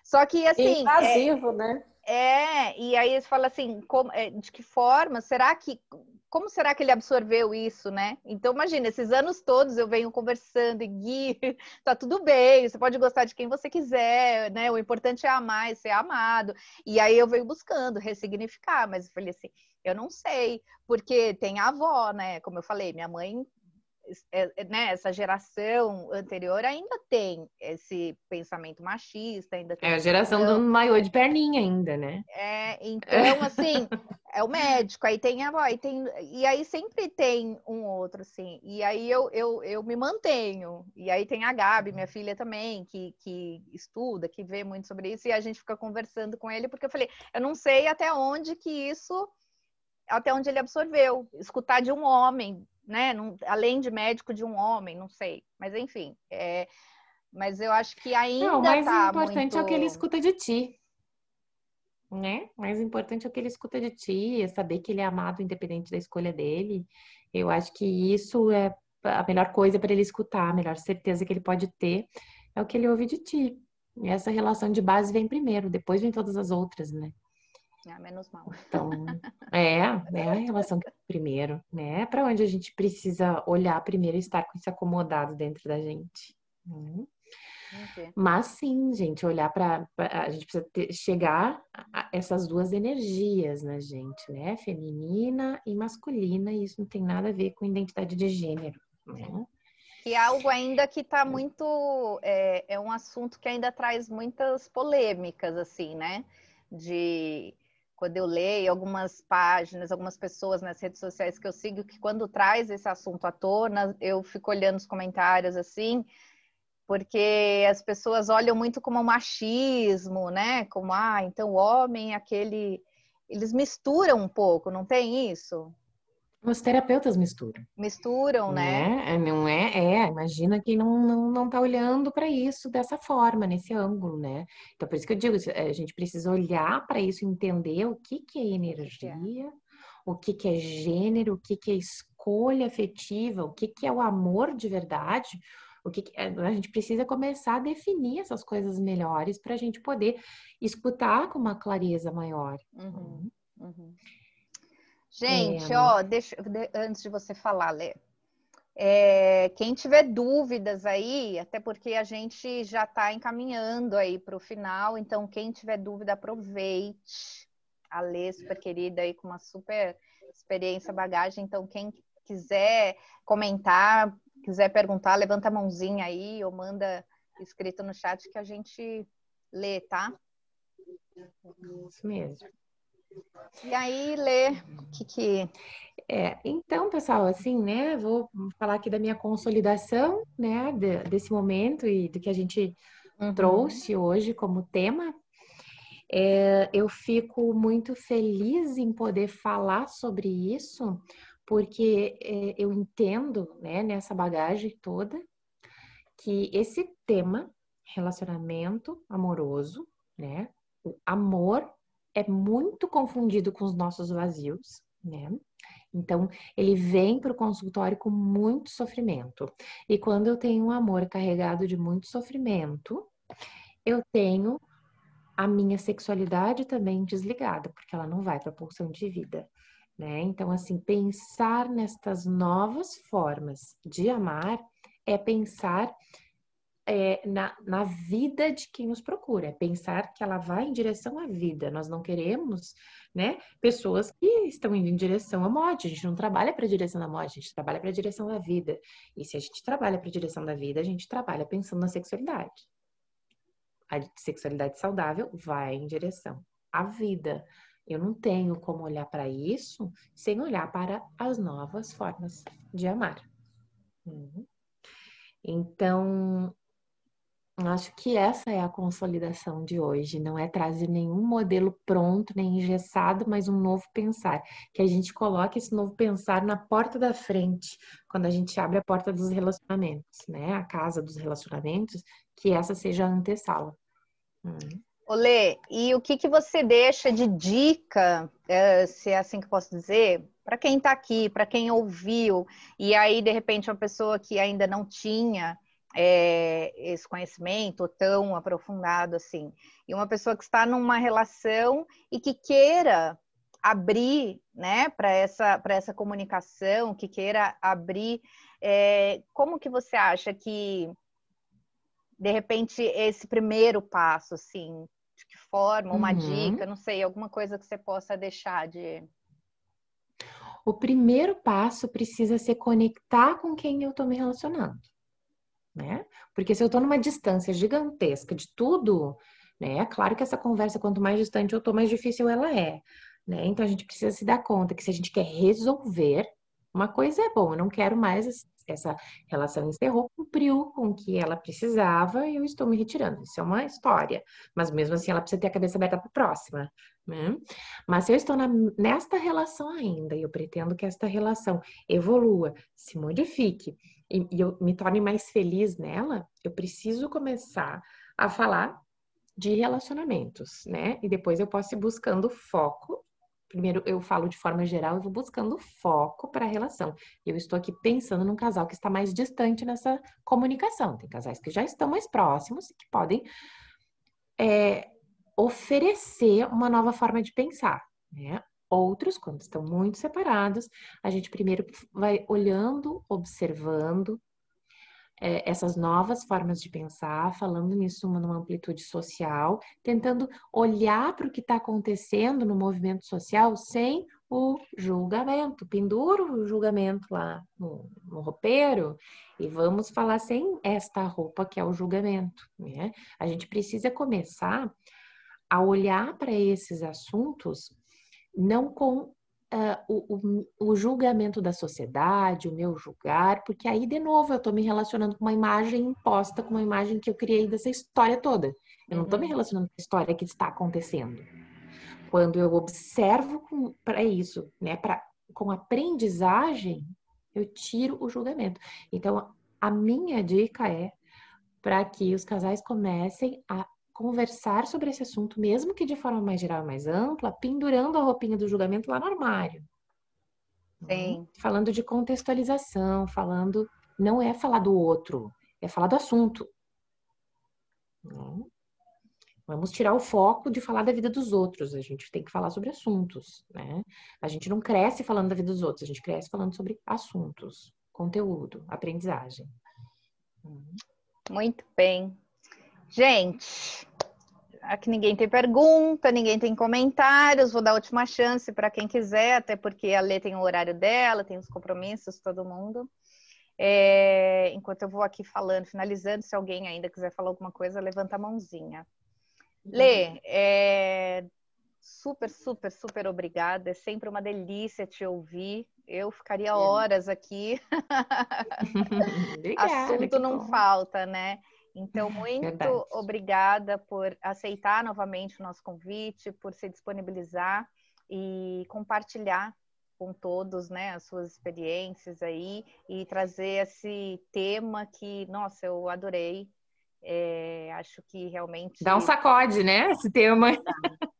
Só que assim. Invasivo, é... né? É, e aí eles falam assim, como, é, de que forma, será que, como será que ele absorveu isso, né? Então, imagina, esses anos todos eu venho conversando e Gui, tá tudo bem, você pode gostar de quem você quiser, né? O importante é amar e ser amado. E aí eu venho buscando ressignificar, mas eu falei assim, eu não sei, porque tem a avó, né? Como eu falei, minha mãe né, essa geração anterior ainda tem esse pensamento machista, ainda tem. É a geração do maiô de perninha ainda, né? É, então, assim, é o médico, aí tem a avó, e, tem, e aí sempre tem um outro, assim. E aí eu, eu, eu me mantenho. E aí tem a Gabi, minha filha também, que, que estuda, que vê muito sobre isso, e a gente fica conversando com ele, porque eu falei, eu não sei até onde que isso até onde ele absorveu, escutar de um homem, né? Não, além de médico de um homem, não sei. Mas enfim, é, mas eu acho que ainda não, o mais tá importante muito... é o que ele escuta de ti. Né? O mais importante é o que ele escuta de ti, é saber que ele é amado independente da escolha dele. Eu acho que isso é a melhor coisa para ele escutar, a melhor certeza que ele pode ter é o que ele ouve de ti. E essa relação de base vem primeiro, depois vem todas as outras, né? Ah, menos mal. Então, é, é a relação que primeiro, né? Para onde a gente precisa olhar primeiro e estar com isso acomodado dentro da gente. Entendi. Mas sim, gente, olhar para a gente precisa ter- chegar a a essas duas energias na gente, né? Feminina e masculina, e isso não tem nada a ver com identidade de gênero, né? Que é algo ainda que está muito. É, é um assunto que ainda traz muitas polêmicas, assim, né? De quando eu leio algumas páginas, algumas pessoas nas redes sociais que eu sigo, que quando traz esse assunto à tona, eu fico olhando os comentários assim, porque as pessoas olham muito como machismo, né? Como, ah, então o homem é aquele. Eles misturam um pouco, não tem isso? Os terapeutas misturam, Misturam, né? né? É, Não é, é, imagina quem não, não, não tá olhando para isso dessa forma, nesse ângulo, né? Então, por isso que eu digo, a gente precisa olhar para isso, entender o que que é energia, o que que é gênero, o que que é escolha afetiva, o que que é o amor de verdade, o que que- eh, a gente precisa começar a definir essas coisas melhores para a gente poder escutar com uma clareza maior. Uhum, uhum. Gente, É. ó, deixa, de- antes de você falar, Lê, é, quem tiver dúvidas aí, até porque a gente já está encaminhando aí para o final, então quem tiver dúvida, aproveite. A Lê, super querida aí, com uma super experiência, bagagem, então quem quiser comentar, quiser perguntar, levanta a mãozinha aí ou manda escrito no chat que a gente lê, tá? Isso mesmo. E aí, Lê, o que que... É, então, pessoal, assim, né, vou falar aqui da minha consolidação, né, de- desse momento e do que a gente Uhum. trouxe hoje como tema. É, eu fico muito feliz em poder falar sobre isso, porque é, eu entendo, né, nessa bagagem toda, que esse tema, relacionamento amoroso, né, o amor é muito confundido com os nossos vazios, né? Então, ele vem para o consultório com muito sofrimento. E quando eu tenho um amor carregado de muito sofrimento, eu tenho a minha sexualidade também desligada, porque ela não vai para a pulsão de vida. Né? Então, assim, pensar nestas novas formas de amar é pensar é, na, na vida de quem nos procura, é pensar que ela vai em direção à vida. Nós não queremos, né, pessoas que estão indo em direção à morte. A gente não trabalha para a direção da morte, a gente trabalha para a direção da vida. E se a gente trabalha para a direção da vida, a gente trabalha pensando na sexualidade. A sexualidade saudável vai em direção à vida. Eu não tenho como olhar para isso sem olhar para as novas formas de amar. Uhum. Então, acho que essa é a consolidação de hoje. Não é trazer nenhum modelo pronto, nem engessado, mas um novo pensar. Que a gente coloque esse novo pensar na porta da frente, quando a gente abre a porta dos relacionamentos, né? A casa dos relacionamentos, que essa seja a antessala. Hum. Olê, e o que, que você deixa de dica, é, se é assim que posso dizer, para quem está aqui, para quem ouviu, e aí, de repente, uma pessoa que ainda não tinha é, esse conhecimento tão aprofundado assim, e uma pessoa que está numa relação e que queira abrir né, para essa, essa comunicação, que queira abrir, é, como que você acha que de repente, esse primeiro passo, assim, de que forma, uma Uhum. dica, não sei, alguma coisa que você possa deixar de. O primeiro passo precisa ser conectar com quem eu estou me relacionando, né? Porque se eu estou numa distância gigantesca de tudo, né? É claro que essa conversa, quanto mais distante eu estou, mais difícil ela é, né? Então a gente precisa se dar conta que se a gente quer resolver, uma coisa é bom, eu não quero mais essa relação encerrou, cumpriu com o que ela precisava e eu estou me retirando. Isso é uma história, mas mesmo assim ela precisa ter a cabeça aberta para a próxima. Né? Mas se eu estou na, nesta relação ainda e eu pretendo que esta relação evolua, se modifique e, e eu me torne mais feliz nela, eu preciso começar a falar de relacionamentos, né? E depois eu posso ir buscando foco primeiro eu falo de forma geral, eu vou buscando foco para a relação. Eu estou aqui pensando num casal que está mais distante nessa comunicação. Tem casais que já estão mais próximos e que podem é, oferecer uma nova forma de pensar, né? Outros, quando estão muito separados, a gente primeiro vai olhando, observando, é, essas novas formas de pensar, falando nisso numa amplitude social, tentando olhar para o que está acontecendo no movimento social sem o julgamento. Penduro o julgamento lá no, no roupeiro e vamos falar sem esta roupa que é o julgamento. Né? A gente precisa começar a olhar para esses assuntos não com uh, o, o, o, julgamento da sociedade, o meu julgar, porque aí, de novo, eu estou me relacionando com uma imagem imposta, com uma imagem que eu criei dessa história toda. Eu não estou me uhum. relacionando com a história que está acontecendo. Quando eu observo para isso, né, pra, com aprendizagem, eu tiro o julgamento. Então, a minha dica é para que os casais comecem a conversar sobre esse assunto, mesmo que de forma mais geral, mais ampla, pendurando a roupinha do julgamento lá no armário. Sim. Falando de contextualização, falando. Não é falar do outro, é falar do assunto. Vamos tirar o foco de falar da vida dos outros. A gente tem que falar sobre assuntos, né? A gente não cresce falando da vida dos outros, a gente cresce falando sobre assuntos, conteúdo, aprendizagem. Muito bem. Gente, aqui ninguém tem pergunta, ninguém tem comentários. Vou dar a última chance para quem quiser, até porque a Lê tem o horário dela, tem os compromissos, todo mundo. É, enquanto eu vou aqui falando, finalizando, se alguém ainda quiser falar alguma coisa, levanta a mãozinha. Lê, é, super, super, super obrigada. É sempre uma delícia te ouvir. Eu ficaria horas aqui. Obrigada, Assunto não bom. falta, né? Então, muito Verdade. obrigada por aceitar novamente o nosso convite, por se disponibilizar e compartilhar com todos, né, as suas experiências aí e trazer esse tema que, nossa, eu adorei. É, acho que realmente. Dá um sacode, né? Esse tema.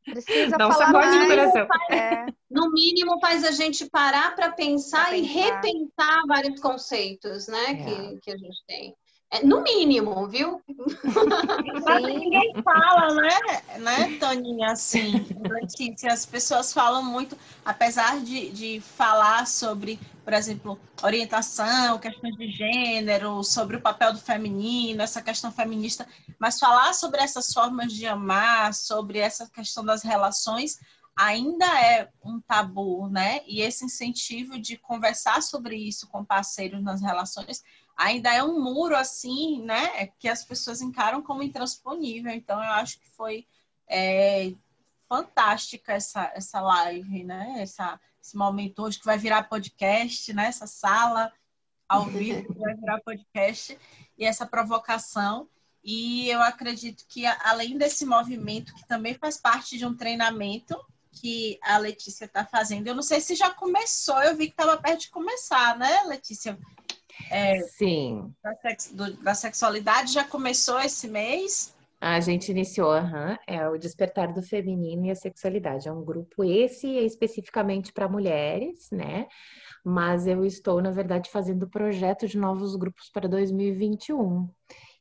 Precisa Dá um falar sacode mais. no coração. É. No mínimo, faz a gente parar para pensar, pensar, e repensar vários conceitos, né? É. Que, que a gente tem. É, no mínimo, viu? Ninguém fala, né, né, Toninha, assim, Letícia, as pessoas falam muito, apesar de, de falar sobre, por exemplo, orientação, questões de gênero, sobre o papel do feminino, essa questão feminista, mas falar sobre essas formas de amar, sobre essa questão das relações, ainda é um tabu, né? E esse incentivo de conversar sobre isso com parceiros nas relações ainda é um muro assim, né, que as pessoas encaram como intransponível. Então, eu acho que foi é, fantástica essa, essa live, né, essa, esse momento hoje que vai virar podcast, né, essa sala ao vivo que vai virar podcast e essa provocação. E eu acredito que, além desse movimento, que também faz parte de um treinamento que a Letícia está fazendo, eu não sei se já começou, eu vi que estava perto de começar, né, Letícia? É, Sim. Da, sex, do, da, sexualidade já começou esse mês? A gente iniciou, uhum, é o Despertar do Feminino e a Sexualidade. É um grupo, esse é especificamente para mulheres, né? Mas eu estou, na verdade, fazendo o projeto de novos grupos para 2021.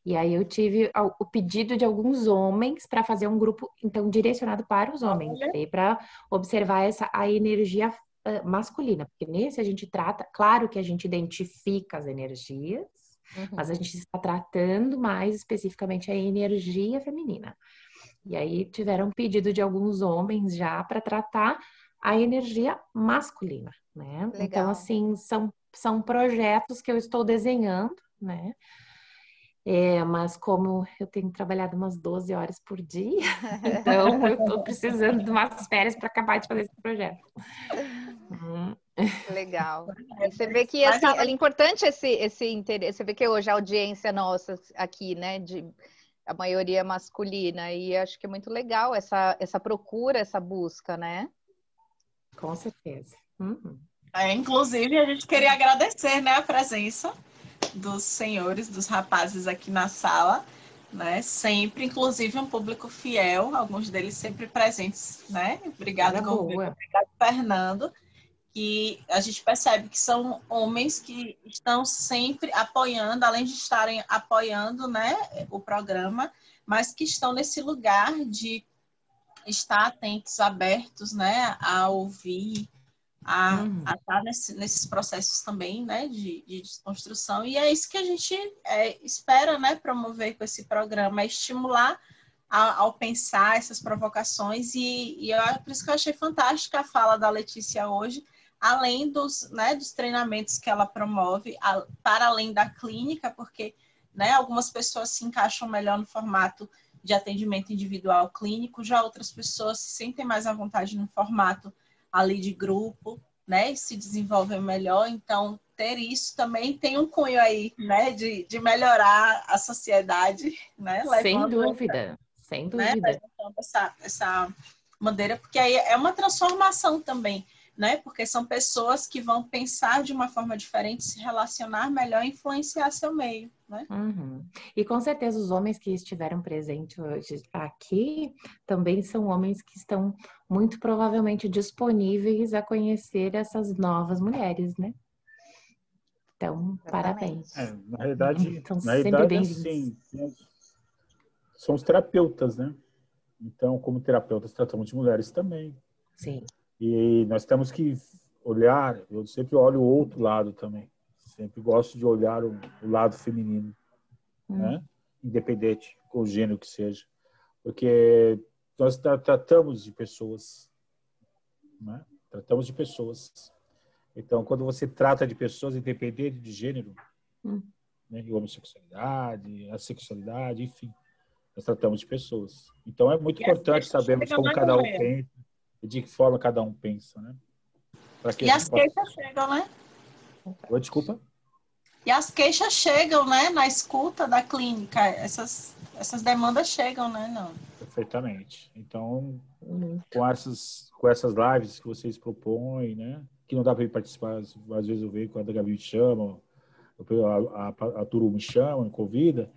E aí eu tive o pedido de alguns homens para fazer um grupo, então, direcionado para os homens, para observar essa a energia masculina, porque nesse a gente trata, claro que a gente identifica as energias, uhum. mas a gente está tratando mais especificamente a energia feminina. E aí tiveram pedido de alguns homens já para tratar a energia masculina, né? Legal. Então, assim, são, são projetos que eu estou desenhando, né? É, mas como eu tenho trabalhado umas 12 horas por dia, então eu estou precisando de umas férias para acabar de fazer esse projeto. Legal. E você vê que assim, é importante esse, esse interesse. Você vê que hoje a audiência nossa aqui, né, de a maioria masculina, e acho que é muito legal essa, essa procura, essa busca, né? Com certeza. Uhum. É, inclusive, a gente queria agradecer né, a presença dos senhores, dos rapazes aqui na sala, né? Sempre, inclusive, um público fiel, alguns deles sempre presentes, né? Obrigada, Obrigado, Fernando que a gente percebe que são homens que estão sempre apoiando, além de estarem apoiando né, o programa, mas que estão nesse lugar de estar atentos, abertos né, a ouvir, a Uhum. estar nesse, nesses processos também, né, de, de desconstrução. E é isso que a gente é, espera, né, promover com esse programa, é estimular a- ao pensar essas provocações. E, e eu, por isso que eu achei fantástica a fala da Letícia hoje, além dos, né, dos treinamentos que ela promove, a- para além da clínica, porque né, algumas pessoas se encaixam melhor no formato de atendimento individual clínico, já outras pessoas se sentem mais à vontade no formato ali de grupo, né, e se desenvolvem melhor. Então, ter isso também tem um cunho aí, né, de, de melhorar a sociedade, né, Sem dúvida, sem né, dúvida. levantando essa, essa bandeira, porque aí é uma transformação também, né? Porque são pessoas que vão pensar de uma forma diferente, se relacionar melhor e influenciar seu meio, né? Uhum. E com certeza os homens que estiveram presentes hoje aqui também são homens que estão muito provavelmente disponíveis a conhecer essas novas mulheres, né? Então, parabéns. É, na realidade, Então, na sempre realidade bem-vindos. assim, nós somos terapeutas, né? Então, como terapeutas, tratamos de mulheres também. Sim. E nós temos que olhar, eu sempre olho o outro lado também. Sempre gosto de olhar o, o lado feminino, Hum. né? Independente com o gênero que seja. Porque nós tra- tratamos de pessoas, né? Tratamos de pessoas. Então, quando você trata de pessoas, independente de gênero, Hum. né? E homossexualidade, a sexualidade, enfim, nós tratamos de pessoas. Então, é muito E importante sabermos como cada um pensa e de que forma cada um pensa, né? E as possa- queixas chegam, né? Oi, desculpa. E as queixas chegam, né? Na escuta da clínica. Essas, essas demandas chegam, né? Não. Perfeitamente. Então, Hum. com essas, com essas lives que vocês propõem, né? Que não dá para ir participar, às vezes eu vejo quando a Gabi me chama, a, a, a Turu me chama, me convida,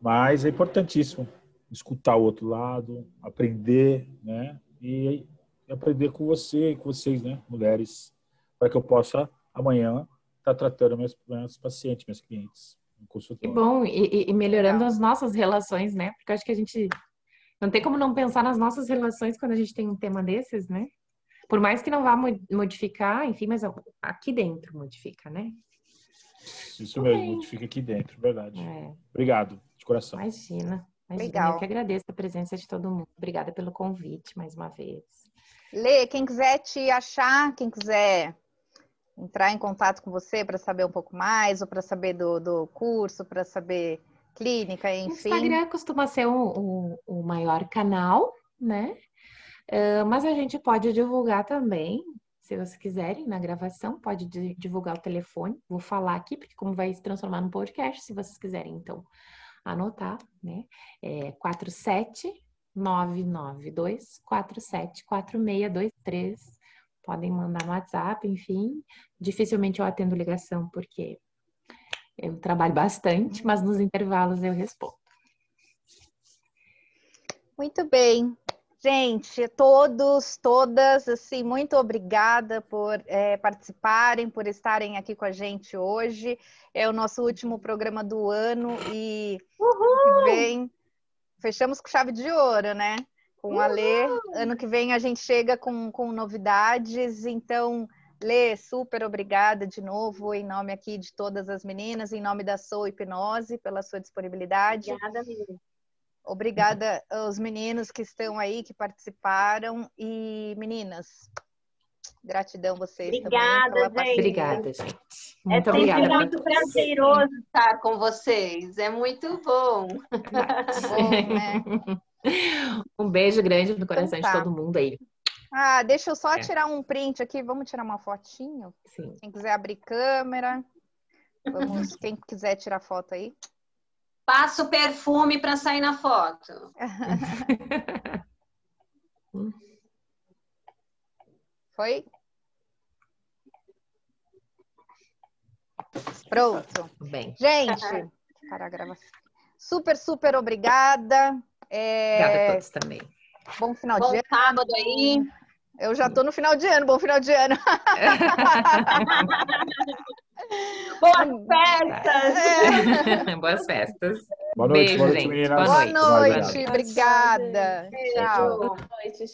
mas é importantíssimo escutar o outro lado, aprender, né? E, e aprender com você e com vocês, né, mulheres, para que eu possa amanhã estar tratando minhas, minhas pacientes, minhas clientes Que bom, e, e- melhorando as nossas relações, né? Porque eu acho que a gente não tem como não pensar nas nossas relações quando a gente tem um tema desses, né? Por mais que não vá mo- modificar, enfim, mas aqui dentro modifica, né? Isso mesmo, Bem. fica aqui dentro, verdade. É, Obrigado, de coração. imagina, imagina. Legal. Eu que agradeço a presença de todo mundo. Obrigada pelo convite mais uma vez. Lê, quem quiser te achar, quem quiser entrar em contato com você para saber um pouco mais, ou para saber do, do curso, para saber clínica, O enfim. Instagram costuma ser o, o, o maior canal, né? Ah, mas a gente pode divulgar também, se vocês quiserem, na gravação, pode di- divulgar o telefone. Vou falar aqui, porque como vai se transformar num podcast, se vocês quiserem, então, anotar, né? É 47992 474623. Podem mandar no WhatsApp, enfim. Dificilmente eu atendo ligação, porque eu trabalho bastante, mas nos intervalos eu respondo. Muito bem. Gente, todos, todas, assim, muito obrigada por é, participarem, por estarem aqui com a gente hoje. É o nosso último programa do ano e que vem fechamos com chave de ouro, né? Com a Lê. Ano que vem a gente chega com, com novidades. Então, Lê, super obrigada de novo, em nome aqui de todas as meninas, em nome da Sou Hipnose, pela sua disponibilidade. Obrigada, menina. Obrigada aos meninos que estão aí, que participaram. E, meninas, gratidão vocês Obrigada, também gente. Obrigada, gente. É Muito sempre obrigada. muito prazeroso estar com vocês. É muito bom. Bom, né? Um beijo grande no coração Então tá. de todo mundo aí. Ah, deixa eu só É. tirar um print aqui. Vamos tirar uma fotinho? Sim. Quem quiser abrir câmera. Vamos, quem quiser tirar foto aí. Passa o perfume para sair na foto. Foi? Pronto. Bem. Gente, para a gravação. Super, super obrigada. É, Obrigada a todos também. bom final Bom de ano. sábado aí. Eu já tô no final de ano, bom final de ano. Boas festas. É. Boas festas. Boa noite, Beijo, boa noite, gente. Boa Boa noite. noite, Obrigado. obrigada. Tchau. Boa noite,